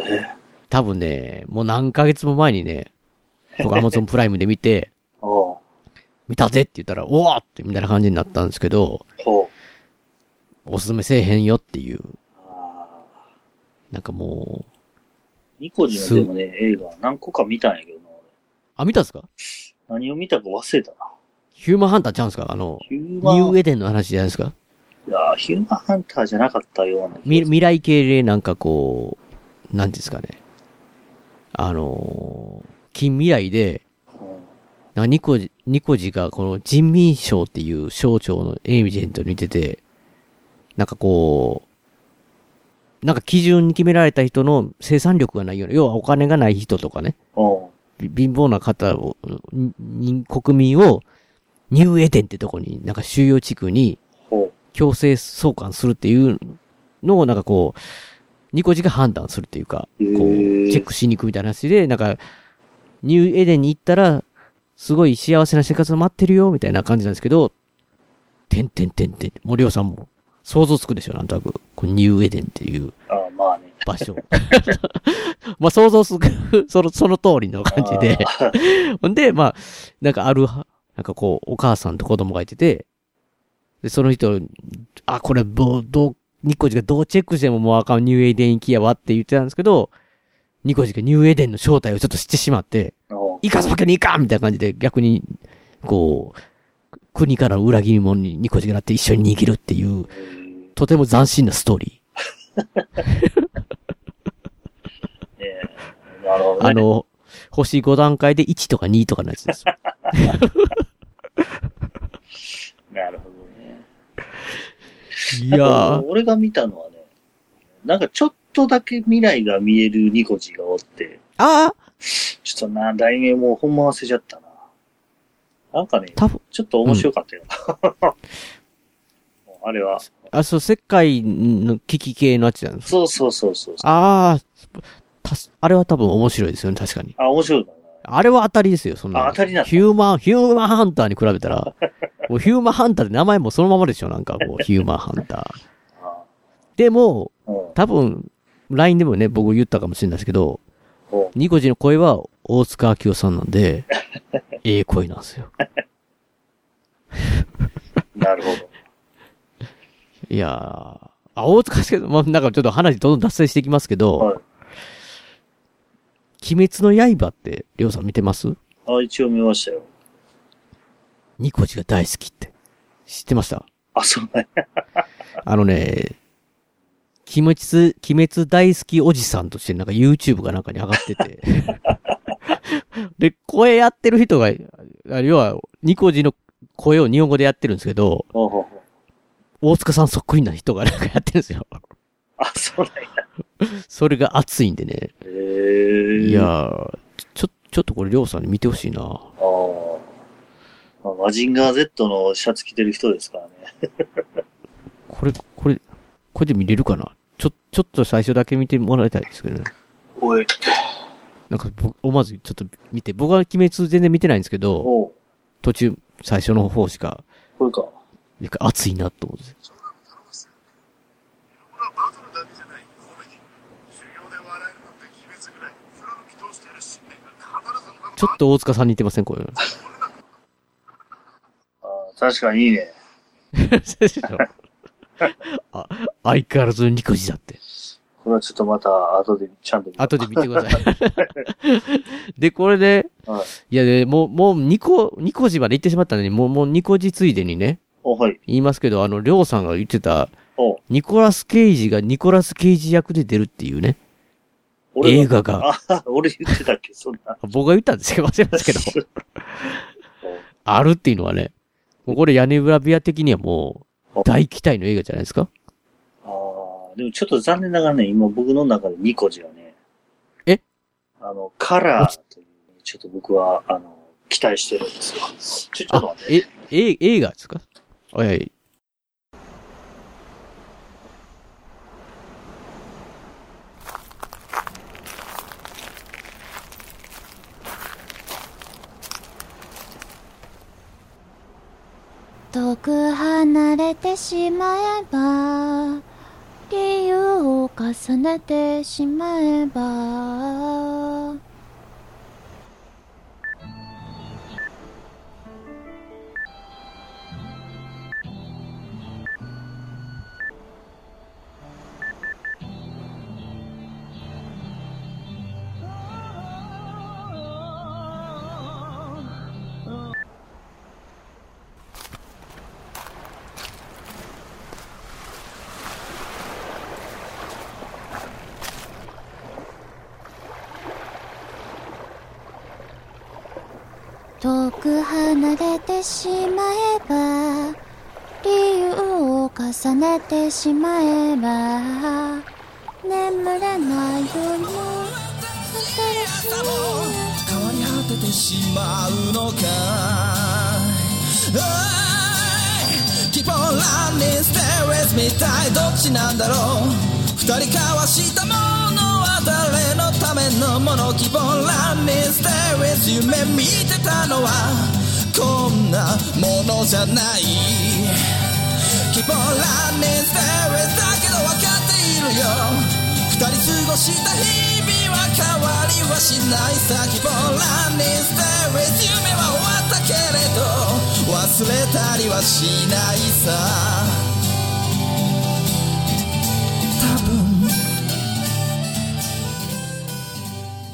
え？多分ね、もう何ヶ月も前にね、僕アマゾンプライムで見て、見たぜって言ったら、おわってみたいな感じになったんですけど。おすすめせえへんよっていう、あなんかもう、ーニコジのでもね、映画何個か見たんやけどな、あ、見たんですか？俺何を見たか忘れたな。ヒューマンハンターちゃうんですか？あの、ヒューマン、ニューエデンの話じゃないですか？いやヒューマンハンターじゃなかったような。み未来系でなんかこう、なんていうんですかね？あのー近未来で、うん。なんかニコジ、ニコジがこの人民省っていう省庁のエージェントに似てて、なんかこう、なんか基準に決められた人の生産力がないような、要はお金がない人とかね、おうび貧乏な方を、国民をニューエデンってとこに、なんか収容地区にほ強制送還するっていうのをなんかこう、ニコジが判断するっていうか、こう、チェックしに行くみたいな話で、なんか、ニューエデンに行ったら、すごい幸せな生活が待ってるよ、みたいな感じなんですけど、てんてんてんてん、森尾さんも想像つくでしょ、なんとなく。こうニューエデンっていう。場所。まあ想像する、その、その通りの感じで。ほん で、まあ、なんかある、なんかこう、お母さんと子供がいてて、で、その人、あ、これ、どう、どう、ニコジがどうチェックしてももうあかんニューエデン行きやわって言ってたんですけど、ニコジがニューエデンの正体をちょっと知ってしまって、行かすわけにいかんみたいな感じで逆に、こう、国からの裏切り者にニコジがなって一緒に逃げるっていう、とても斬新なストーリええなるほー。どね。あの、星5段階で1とか2とかのやつです。なるほどね。いや俺が見たのはね、なんかちょっとだけ未来が見えるニコジがおって、ああちょっとな、題名もうほんま忘れちゃったな。なんかね、多分、ちょっと面白かったよ。あれは、あ、そう、世界の危機系のやつじゃないですか。そうそうそうそう。ああ、たすあれは多分面白いですよね、確かに。あ、面白いかあれは当たりですよ、そんな当たりなんだヒューマン、ヒューマンハンターに比べたら、もうヒューマンハンターって名前もそのままでしょ、なんかこう、ヒューマンハンター。でも、うん。多分、LINE でもね、僕言ったかもしれないですけど、おニコジの声は大塚明夫さんなんで、ええ声なんですよ。なるほど。いやー、あ、大塚明夫、まあ、なんかちょっと話どんどん脱線していきますけど、はい。鬼滅の刃って、りょうさん見てます？あ、一応見ましたよ。ニコジが大好きって。知ってました？あ、そうね。あのね、鬼滅、鬼滅大好きおじさんとしてなんか YouTube がなんかに上がってて。で、声やってる人が、あ要は、ニコジの声を日本語でやってるんですけど、大塚さんそっくりな人がなんかやってるんですよ。あ、そうなんや。それが熱いんでね。へえ。いやー、ちょ、ちょっとこれりょうさんに見てほしいな。ああ。まあマジンガー Z のシャツ着てる人ですからね。これ、これ、これで見れるかな？ちょ、ちょっと最初だけ見てもらいたいですけどね。おい。なんか僕、思わずちょっと見て、僕は鬼滅全然見てないんですけど、おう途中、最初の方しか、これか。なんか熱いなと思って。俺はバトルだけじゃないコメディ修行で笑えるなんて鬼滅ぐらい貫き通している信念が必ずうまくちょっと大塚さんに似てません？これ。確かにいいね。あ、相変わらずニコジだって。これはちょっとまた後でちゃんと見後で見てください。で、これで、はい。いやで、もう、もう、ニコ、ニコジまで行ってしまったのに、もう、もう、ニコジついでにね、お、はい。言いますけど、あの、りょうさんが言ってた、お、ニコラス・ケイジがニコラス・ケイジ役で出るっていうね、俺映画が、あ、俺言ってたっけ、そんな。僕が言ったんですけど、忘れますけど、あるっていうのはね、もうこれ屋根裏部屋的にはもう、大期待の映画じゃないですか。ああ、でもちょっと残念ながらね、今僕の中でニコジはね、え？あの、カラーという、ちょっと僕は、あの、期待してるんですよ。ちょ、ちょっとあ待っ、て。え、え、映画ですか？はい遠く離れてしまえば理由を重ねてしまえばてしまえば理由を重ねてしまえば眠れない夜も新しい変わり果ててしまうのか Keep on running, stay with me 一体どっちなんだろう。二人交わしたものは誰のためのもの Keep on running, stay with 夢見てたのはこんなものじゃない。Keep on running, stay with だけど分かっているよ。二人過ごした日々は変わりはしないさ。Keep on running, stay with 夢は終わったけれど忘れたりはしないさ。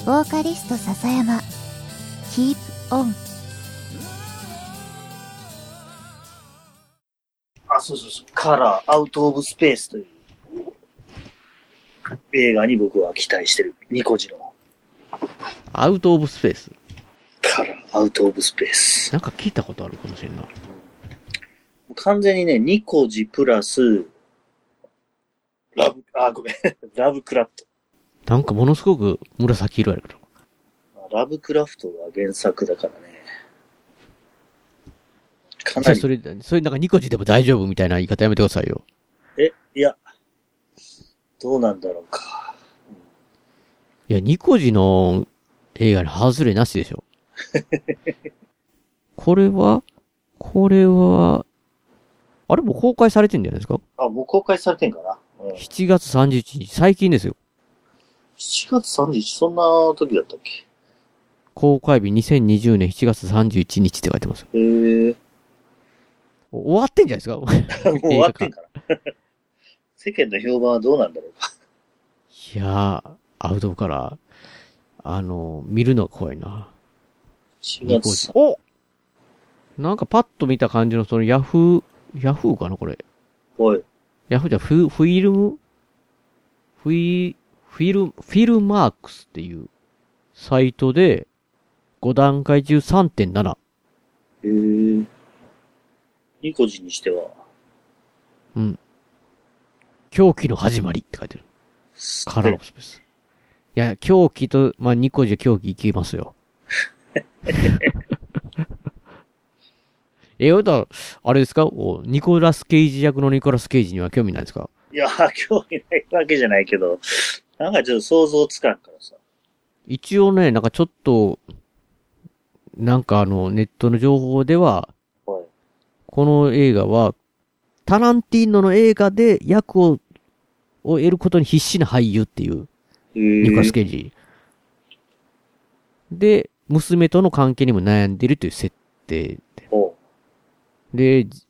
ボーカリスト笹山 Keep on あ、そうそうそう。カラー、アウトオブスペースという映画に僕は期待してる。ニコジのアウトオブスペース。カラー、アウトオブスペース。なんか聞いたことあるかもしれんな。完全にね、ニコジプラス、ラブ、あ、ごめん。ラブクラフト。なんかものすごく紫色やけど。ラブクラフトが原作だからね。かなりそ。れ、それなんかニコジでも大丈夫みたいな言い方やめてくださいよ。え、いや、どうなんだろうか。いや、ニコジの映画に外れなしでしょ。これは、これは、あれもう公開されてんじゃないですか？あ、もう公開されてんかな。うん、?7 月31日、最近ですよ。7月31日、そんな時だったっけ？公開日2020年7月31日って書いてます。へえ。終わってんじゃないですか？もう終わってんから。世間の評判はどうなんだろうか。いやー、アウトから、あの、見るのは怖いな。4ニコ月ジ。おなんかパッと見た感じのそのヤフー、ヤフーかなこれ。おい。ヤフーじゃフ、フィルム？フィ、フィル、フィルマークスっていうサイトで5段階中3.7。へえ。ニコジにしては、うん。狂気の始まりって書いてる。カラーオブスペース。いや、狂気と、まあ、ニコじゃ狂気いきますよ。え、よだ、あれですか？おニコラス・ケイジ役のニコラス・ケイジには興味ないですか？いや、興味ないわけじゃないけど、なんかちょっと想像つかんからさ。一応ね、なんかちょっと、なんかあの、ネットの情報では、おい。この映画は、タランティーノの映画で役を、を得ることに必死な俳優っていう、へニコラス・え。ケイジ。で、娘との関係にも悩んでるという設定で、じ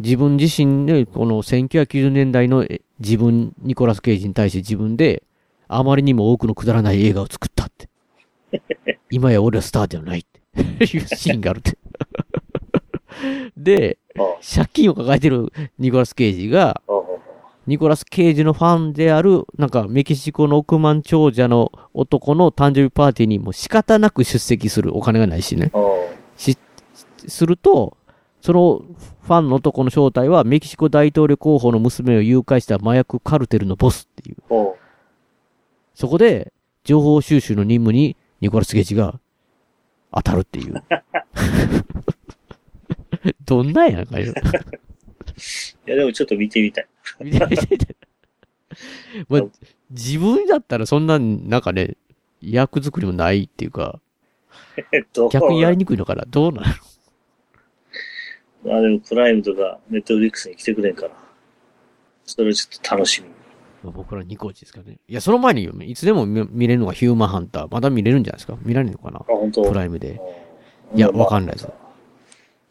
自分自身で、この1990年代のえ自分、ニコラス・ケイジに対して自分で、あまりにも多くのくだらない映画を作ったって。今や俺はスターではないって いうシーンがあるって。で、あ借金を抱えてるニコラス・ケイジが、ニコラス・ケイジのファンである、なんかメキシコの億万長者の男の誕生日パーティーにも仕方なく出席するお金がないしね。ああ。すると、そのファンの男の正体はメキシコ大統領候補の娘を誘拐した麻薬カルテルのボスっていう。ほそこで、情報収集の任務にニコラス・ゲージが当たるっていう。どんなんやんかよ。う。いや、でもちょっと見てみたい。見て見て見てまあ、自分だったらそんな、なんかね、役作りもないっていうか、えっと、逆にやりにくいのかなどうなのあ、でもプライムとかネットフリックスに来てくれんから。それちょっと楽しみ。まあ僕らニコイチですからね。いや、その前に、いつでも見見れるのがヒューマンハンター。まだ見れるんじゃないですか？見られるのかな？あ、本当？プライムで。いやわかんないです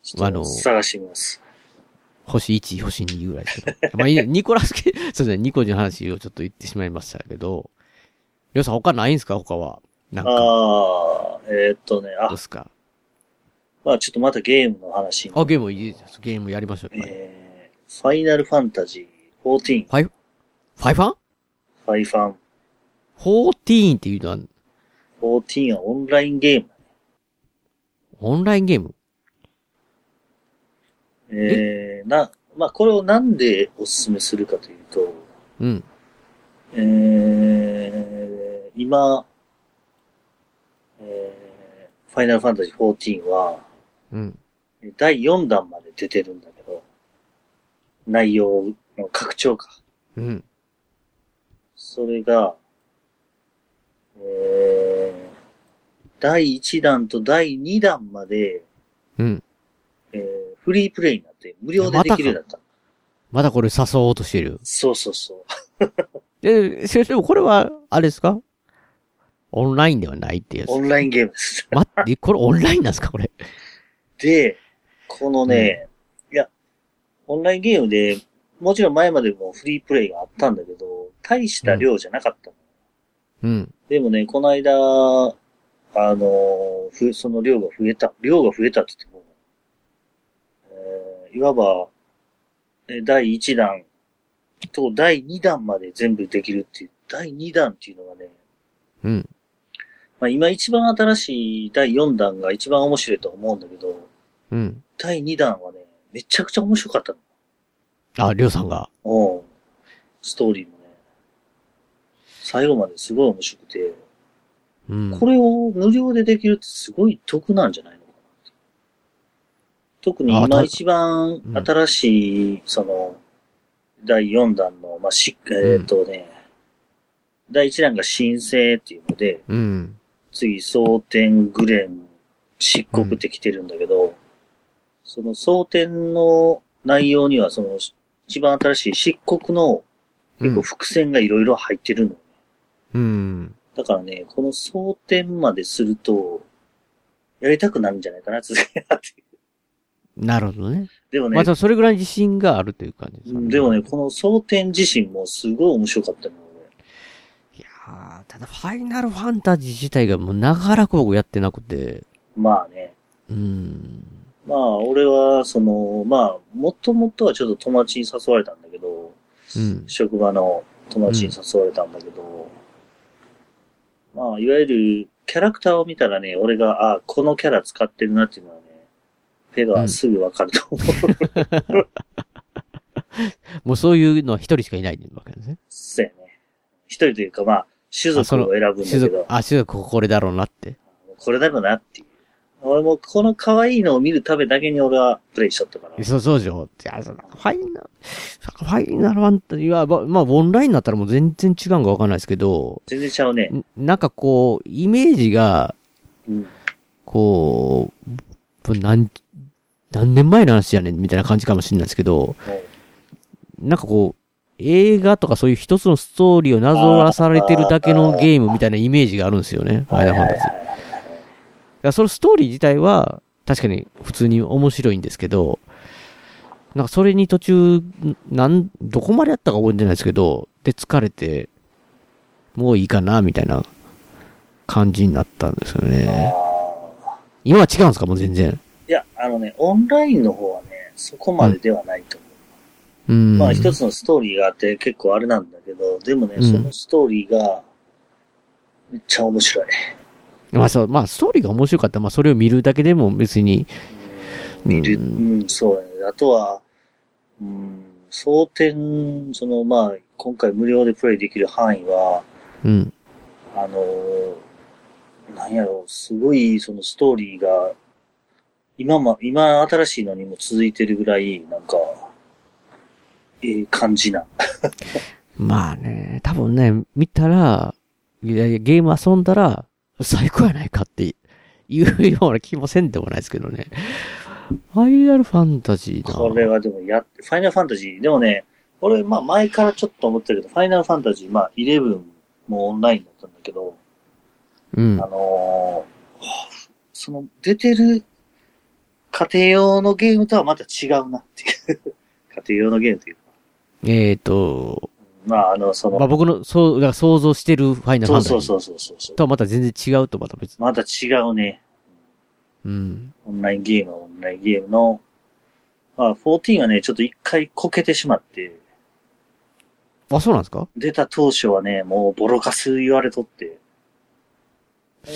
ちょっとあの探してみます。星1、星2ぐらいですけど。まあいいね、ニコラスケ、そうですね、ニコジの話をちょっと言ってしまいましたけど、りょうさん他ないんですか？他は。なんか、どああ、えーっとね、あうで、すか？まあちょっとまたゲームの話に。あ、ゲームいいです。ゲームやりましょう。はいえー、ファイナルファンタジー14、ファイファイファン？ファイファン ?14 っていうのは、14はオンラインゲーム。オンラインゲーム？えー、な、まあこれをなんでおすすめするかというと、うん。えー、今、えー、ファイナルファンタジー14は、うん。第4弾まで出てるんだけど、内容の拡張か。うん。それが、えー、第1弾と第2弾まで、うん。えー、フリープレイになって無料でできるようになった。まだこれ誘おうとしてる。そうそうそう。で、先生、これは、あれですか？オンラインではないってやつ。オンラインゲームです。待って、これオンラインなんですかこれ？で、このね、いや、オンラインゲームで、もちろん前までもフリープレイがあったんだけど、大した量じゃなかったの。うん。でもね、この間、あの、ふ、その量が増えた。量が増えたって言っても、えーいわば、え第1弾と第2弾まで全部できるっていう、第2弾っていうのがね、うん。まあ今一番新しい第4弾が一番面白いと思うんだけど、うん。第2弾はね、めちゃくちゃ面白かったの。あ、りょうさんが。うん。ストーリーもね、最後まですごい面白くて、うん。これを無料でできるってすごい得なんじゃないのかな。特に今一番うん新しい、その、第4弾の、まあ、し、えっ、とね、第1弾が申請っていうので、うん。次、蒼天グレン、漆黒って来てるんだけど、その蒼天の内容には、その、一番新しい漆黒の結構伏線がいろいろ入ってるの。うん。だからね、この蒼天まですると、やりたくなるんじゃないかな、続けなって。なるほどね。でもね、またそれぐらい自信があるという感じですかでもね、この蒼天自身もすごい面白かったの、いやーただファイナルファンタジー自体がもう長らく僕やってなくて、俺。まあね。うん。まあ、俺は、その、まあ、もともとはちょっと友達に誘われたんだけど、うん。職場の友達に誘われたんだけど、まあ、いわゆるキャラクターを見たらね、俺が、あこのキャラ使ってるなっていうのはね、ペガはすぐわかると思う。もうそういうのは一人しかいないわけですね。そうやね。一人というか、まあ、種族を選ぶんだ種けど、、族あ、種族これだろうなって。これだろうなっていう。俺もこの可愛いのを見るためだけに俺はプレイしとったから。そう、そうでしょ。いや、そのファイナル、ファイナルファンタジーは、ままあ、オンラインになったらもう全然違うんかわかんないですけど、全然ちゃうね。んなんかこう、イメージが、うん。こう、何、何年前の話やねんみたいな感じかもしれないですけど、なんかこう、映画とかそういう一つのストーリーをなぞらされてるだけのゲームみたいなイメージがあるんですよね。ファイナルファンタジー。らそのストーリー自体は確かに普通に面白いんですけど、なんかそれに途中、なん、どこまでやったか覚えてないですけど、で疲れて、もういいかな、みたいな感じになったんですよね。今は違うんですか？もう全然。いや、あのね、オンラインの方はね、そこまでではないと思う。うん。まあ一つのストーリーがあって結構あれなんだけど、でもね、うんそのストーリーが、めっちゃ面白い。まあそう、まあストーリーが面白かったら、まあそれを見るだけでも別に、見る。ううんん、そうだね。あとは、うん、争点、その、まあ、今回無料でプレイできる範囲は、うん。あのーなんやろ、すごい、そのストーリーが、今も、今新しいのにも続いてるぐらい、なんか、ええ感じな。まあね、多分ね、見たら、ゲーム遊んだら、最高やないかっていうような気もせんでもないですけどね。ファイナルファンタジーな。これはでもやっ、ファイナルファンタジー、でもね、俺、まあ前からちょっと思ってるけど、ファイナルファンタジー、まあ11もオンラインだったんだけど、うんあ。のーその出てる家庭用のゲームとはまた違うなっていう。家庭用のゲームというか。えっ、と、まあ、あの、その、まあ僕の、そう、だから想像してるファイナルファンタジーそうそうそうそうそう。とはまた全然違うとまた別に。また違うね。うん。オンラインゲームはオンラインゲームの、まあ、14はね、ちょっと一回こけてしまって、あ、そうなんですか？出た当初はね、もうボロカス言われとって。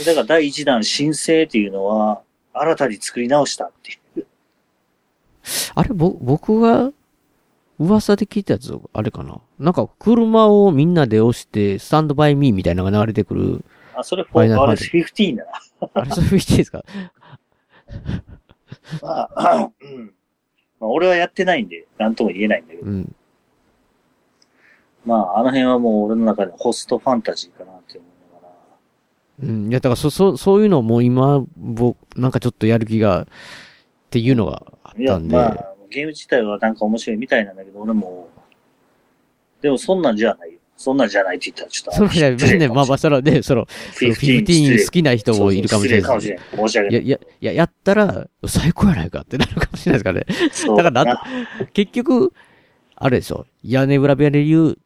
だから第一弾申請っていうのは、新たに作り直したっていう。あれ、ぼ、僕が噂で聞いたやつ、あれかな？なんか車をみんなで押して、スタンドバイミーみたいなのが流れてくる。あ、それ、ファイナルあれファンタジ15だな。あれ、そういう意味ですか？まあ、うん。まあ、俺はやってないんで、なんとも言えないんだけど。うん。まあ、あの辺はもう俺の中でホストファンタジーかなって思うながら。うん。いや、だから、そ、そ、そういうのも今、僕、なんかちょっとやる気が、っていうのがあいや、ったんで。まあ、ゲーム自体はなんか面白いみたいなんだけど、俺も、でもそんなんじゃないよ。そんなんじゃないって言ったらちょっと。そのじゃ別にね、まあまあ、それはね、その、その15 15好きな人もいるかもしれないそうそう失礼かもしれない。申し訳ない。いや、いや、やったら、最高やないかってなるかもしれないですからね。そうだからなん結局、あれでしょ。屋根裏部屋で言う、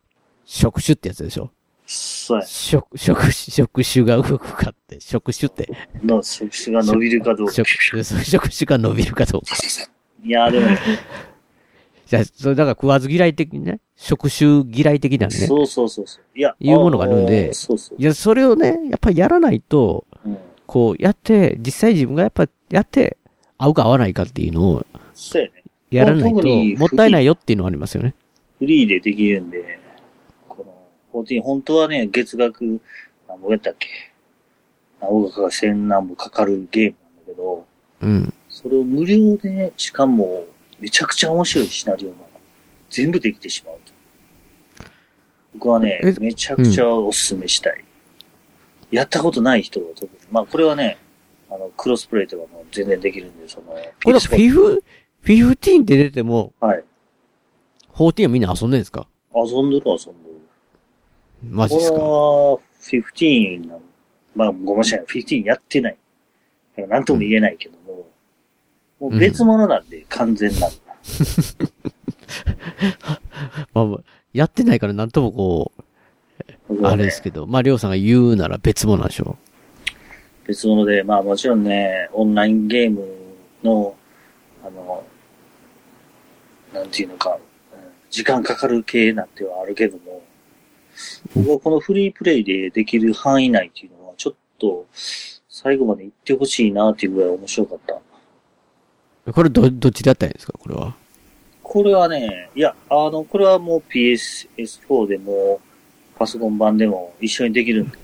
触手ってやつでしょ。そうや。触、触、触手が動くかって、触手って。の触手が伸びるかどうか。触手、触手が伸びるかどうか。いや、でもね、じゃあ、それだから食わず嫌い的にね、触手嫌い的なね。そうそうそうそう。いや、いうものがあるんでそうそうい。や、それをね、やっぱりやらないと、うん。こう、やって、実際自分がやっぱやって、合うか合わないかっていうのをそうやね。やらないと、もったいないよっていうのはありますよね。フリーでできるんで、この、14、本当はね、月額、何ぼやったっけ？何ぼかが千何ぼかかるゲームなんだけど、うん。それを無料でね、しかも、めちゃくちゃ面白いシナリオが全部できてしまうと。僕はねえ、めちゃくちゃおすすめしたい。やったことない人は特に。まあ、これはね、あの、クロスプレイとかも全然できるんで、その、これ、フィフ、フィフティーンって出ても、はい。14はみんな遊んでるんですか？遊んでる遊んでる。マジですか？は、15なの。まあ、ごめんなさい。15やってない。なんとも言えないけども、もう別物なんで、完全なる。まあまあ、やってないからなんともこう、あれですけど、まあ、りょうさんが言うなら別物なんでしょ別物で、まあもちろんね、オンラインゲームの、あの、なんていうのか、うん時間かかる系なんてはあるけども、僕はこのフリープレイでできる範囲内っていうのは、ちょっと、最後まで行ってほしいなっていうぐらい面白かった。う。これど、どっちでやったらいいんですか？これは。これはね、いや、あの、これはもう PS4 でも、パソコン版でも一緒にできるんで、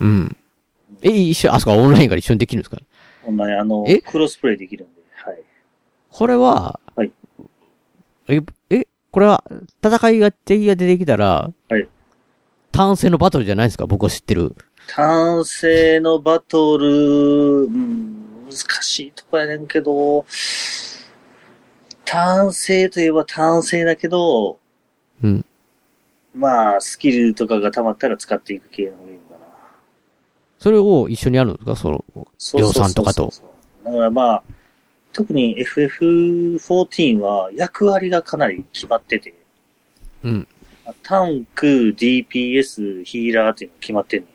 うん。え、一緒、あ、そうか、オンラインから一緒にできるんですか？ほんまにあのえ、クロスプレイできるんで、はい。これは、はい。え、え、これは、戦いが、敵が出てきたら、はい。単性のバトルじゃないですか？僕は知ってる。単性のバトル、うん、難しいとこやねんけど、単性といえば単性だけど、うん。まあ、スキルとかが溜まったら使っていく系のゲームかな。それを一緒にやるんですか？その、量産とかとだからまあ、特に FF14 は役割がかなり決まってて、うん。タンク、DPS、ヒーラーっていうのが決まってんねん。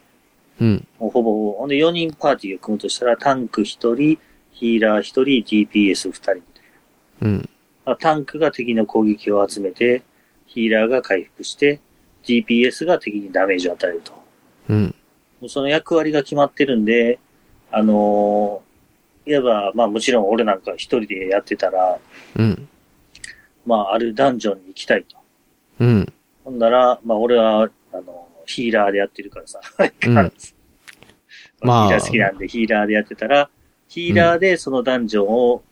うん。もうほぼほぼ。ほんで4人パーティーを組むとしたら、タンク1人、ヒーラー1人、DPS2 人。うん。あタンクが敵の攻撃を集めて、ヒーラーが回復して、DPS が敵にダメージを与えると。うん。その役割が決まってるんで、あのーいわば、まあもちろん俺なんか一人でやってたら、うん。まああるダンジョンに行きたいと。うん。ほんなら、まあ俺は、あの、ヒーラーでやってるからさ。うん まあ、まあヒーラー好きなんでヒーラーでやってたら、ヒーラーでそのダンジョンを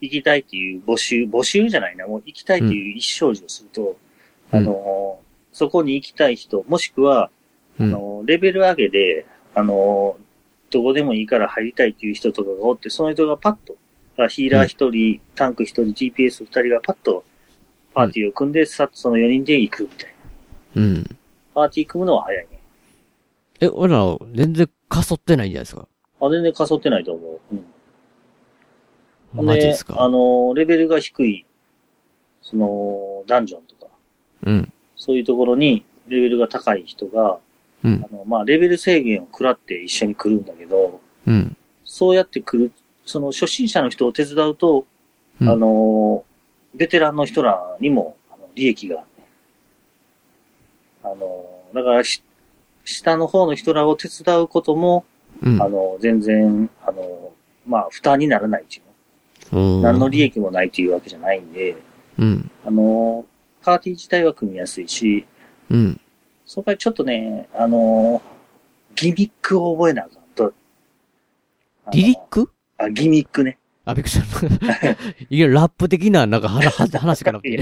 行きたいっていう募集、募集じゃないな、もう行きたいっていう意思表示をすると、うんあの、そこに行きたい人、もしくは、うん。あの、レベル上げで、あの、どこでもいいから入りたいっていう人とかがおって、その人がパッと、あヒーラー一人、タンク一人、GPS 二人がパッと、パーティーを組んで、さっとその4人で行くみたいな。うん。パーティー組むのは早いね。え、俺ら、全然かそってないんじゃないですか？あ、全然かそってないと思う。うん。マジですか？あの、レベルが低い、その、ダンジョンとか、うん。そういうところに、レベルが高い人が、うんあ。の、まあ、レベル制限を食らって一緒に来るんだけど、うん。そうやって来る、その初心者の人を手伝うと、うんあの、ベテランの人らにも、あの利益があの、だからし、下の方の人らを手伝うことも、うん。あの、全然、あの、まあ、負担にならないっていう。何の利益もないっていうわけじゃないんで、うん。ああの、パーティー自体は組みやすいし、うん。そこはちょっとね、あの、ギミックを覚えなあかんと。リリック？あ、ギミックね。あ、びっくりした。いや、ラップ的な、なんか話、話かなって。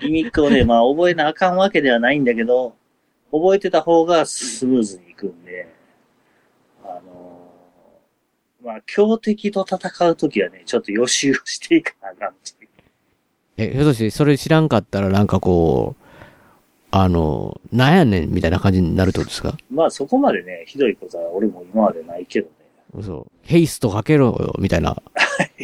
ギミックをね、まあ覚えなあかんわけではないんだけど、覚えてた方がスムーズにいくんで、あのまあ強敵と戦うときはね、ちょっと予習をしていかなあかんっていうえ、ひょっとして、それ知らんかったら、なんかこう、あの、なんやねん、みたいな感じになるってことですかまあそこまでね、ひどいことは俺も今までないけどね。そう。ヘイストかけろよ、みたいな。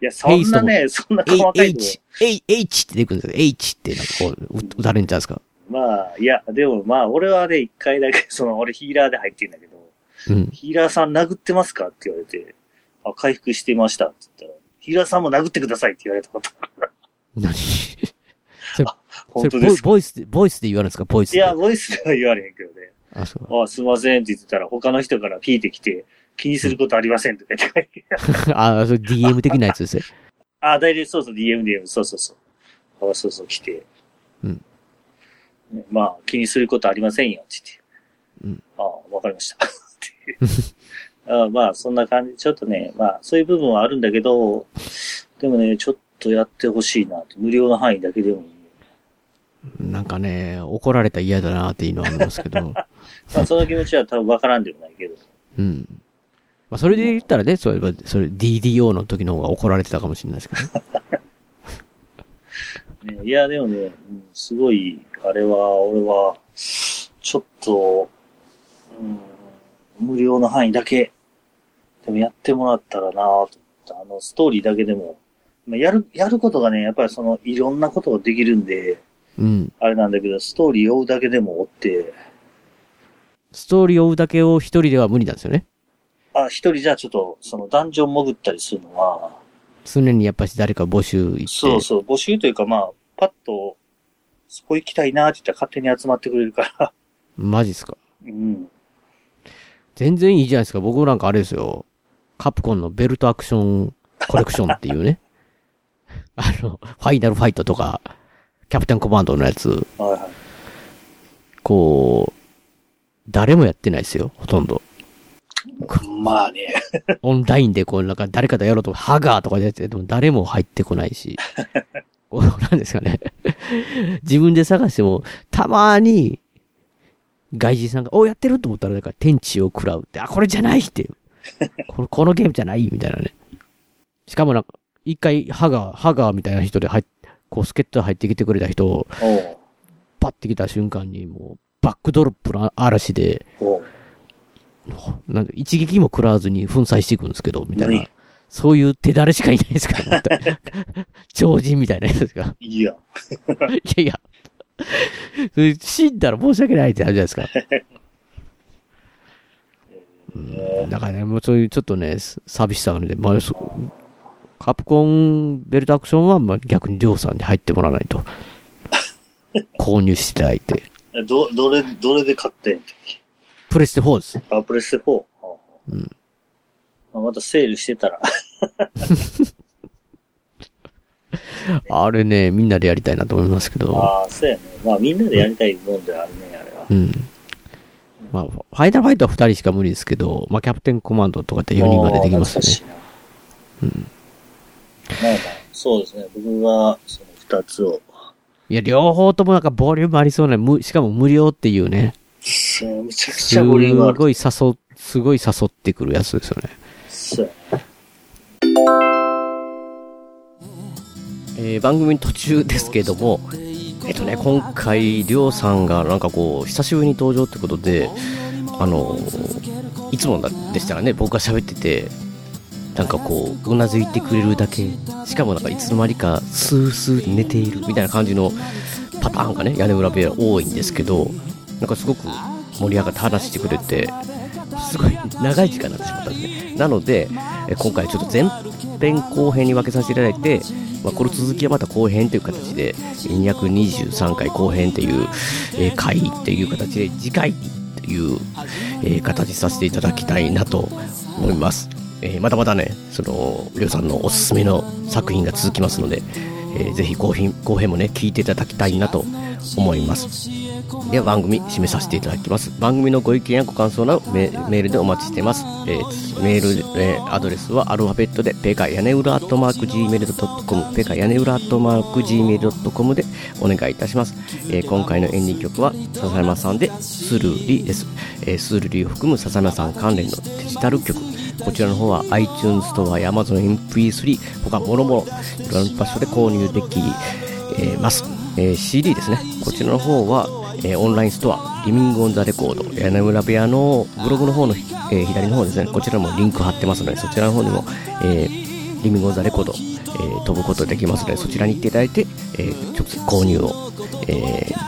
いや、そんなね、そんな細かい。H、H、って出てくるんですよ。H って、なんかこう、う打たれんちゃうんですか？まあ、いや、でもまあ、俺はね、一回だけ、その、俺ヒーラーで入ってんだけど、うん。ヒーラーさん殴ってますか？って言われて、あ、回復してましたって言ったら、ヒーラーさんも殴ってくださいって言われたこと。何？それ、本当ですか？ボイボイスで、ボイスで言われるんですか？ボイスで。いや、ボイスでは言われへんけどね。あ、そう。あ、すいませんって言ってたら、他の人から聞いてきて、気にすることありませんって言って、あ、それ DM 的なやつですね。あ、大体そうそう、DM、DM、そうそうそう。あ、そうそう、来て。うんね。まあ、気にすることありませんよって言って。うんあわかりました。っていうあまあ、そんな感じ。ちょっとね、まあ、そういう部分はあるんだけど、でもね、ちょっとやってほしいなって。無料の範囲だけでもいい。なんかね、怒られたら嫌だなっていうのはありますけど。まあ、その気持ちは多分わからんでもないけど。うん。まあ、それで言ったらね、それは、それ DDO の時の方が怒られてたかもしれないですけど。ね、いや、でもね、うんすごい、あれは、俺は、ちょっと、うん、無料の範囲だけ、でもやってもらったらなぁと思った。あの、ストーリーだけでも、まあやる、やることがね、やっぱりその、いろんなことができるんで、うん。あれなんだけど、ストーリーを追うだけでも追って、ストーリーを追うだけを一人では無理なんですよね。あ、一人じゃちょっと、その、ダンジョン潜ったりするのは、常にやっぱし誰か募集行って。そうそう、募集というかまあ、パッと、そこ行きたいなって言ったら勝手に集まってくれるから、マジっすか？うん。全然いいじゃないですか。僕なんかあれですよ。カプコンのベルトアクションコレクションっていうね。あの、ファイナルファイトとか、キャプテンコマンドのやつ、はいはい。こう、誰もやってないですよ。ほとんど。まあね。オンラインでこう、なんか誰かとやろうと、ハガーとかでやってても誰も入ってこないし。こうなんですかね。自分で探しても、たまに、外人さんが、おやってると思ったら、なんか天地を食らうって、あ、これじゃないっていう。この、このゲームじゃないみたいなね。しかもなんか、一回、ハガー、ハガーみたいな人で入っ、こう、助っ人入ってきてくれた人を、パッて来た瞬間に、もう、バックドロップの嵐で、なんで一撃も食らわずに粉砕していくんですけど、みたい何な。そういう手だれしかいないですから、超人みたいなやつですが。いいや。いやいや。それ死んだら申し訳ないってあるじゃないですか。うんだからね、もうそういうちょっとね、す寂しさがあるので、まあ、そカプコンベルトアクションは、まあ逆にりょうさんに入ってもらわないと。購入していただいて。ど、どれ、どれで買ってんプレステ4です。あ、プレステ 4? あうんまあ、またセールしてたら。あれね、みんなでやりたいなと思いますけど。ああ、そうやね。まあみんなでやりたいもんではあるね、あれは。うん。まあ、ファイナルファイトは2人しか無理ですけど、まあ、キャプテンコマンドとかって4人までできますよね。ね。うん。まあまあ、そうですね。僕は、その2つを。いや、両方ともなんかボリュームありそうな、むしかも無料っていうね。めちゃくちゃボリュームある。ごい誘、すごい誘ってくるやつですよね。えー番組途中ですけども、えっとね、今回、りょうさんがなんかこう、久しぶりに登場ってことで、あのいつもでしたらね、僕が喋ってて、なんかこう、うなずいてくれるだけ、しかもなんかいつの間にか、スースー寝ているみたいな感じのパターンがね、屋根裏部屋多いんですけど、なんかすごく盛り上がって話してくれて、すごい長い時間になってしまったんですね。なので、今回ちょっと前編後編に分けさせていただいて、まあ、この続きはまた後編という形で、223回後編っていう、回っていう形で、次回っていう、えー形させていただきたいなと思います。えーまだまだね、その、りょうさんのおすすめの作品が続きますので、えーぜひ後編、後編もね、聞いていただきたいなと思います。では番組締めさせていただきます。番組のご意見やご感想などメールでお待ちしています。えーメール、えーアドレスはアルファベットでペカ屋根裏アットマーク Gmail.com ペカ屋根裏アットマーク Gmail.com でお願いいたします。えー今回のエンディング曲は笹山さんでスルーリです。えースルーリーを含む笹山さん関連のデジタル曲こちらの方は iTunes ストアや Amazon MP3 他もろもろいろんな場所で購入できえます、えー CD ですね。こちらの方は、えーオンラインストアリミングオンザレコード屋根裏部屋のブログの方の、え左の方ですね。こちらもリンク貼ってますのでそちらの方にも、えリミングオンザレコード、え飛ぶことできますのでそちらに行っていただいて、え直接購入を、えー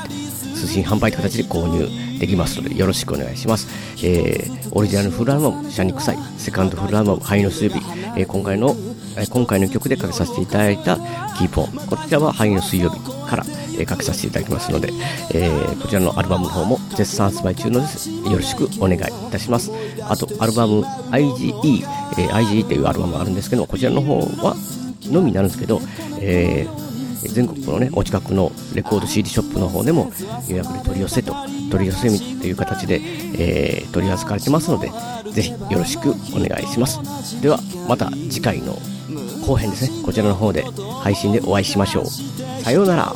通信販売という形で購入できますのでよろしくお願いします、えーオリジナルフルアルバム「シャニクサイ」セカンドフルアルバム「灰の水曜日」えー今回のえ今回の曲でかけさせていただいた「キーポン」こちらは灰の水曜日から、えかけさせていただきますので、えーこちらのアルバムの方も絶賛発売中のです。よろしくお願いいたします。あとアルバム IGE、えー IGE というアルバムがあるんですけどこちらの方はのみになるんですけど、えー全国のね、お近くのレコード CD ショップの方でも予約で取り寄せと、取り寄せみという形で、えー取り扱われてますので、ぜひよろしくお願いします。では、また次回の後編ですね、こちらの方で配信でお会いしましょう。さようなら。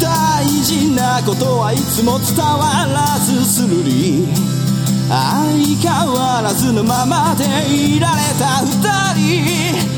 大事なことはいつも伝わらずするり相変わらずのままでいられた二人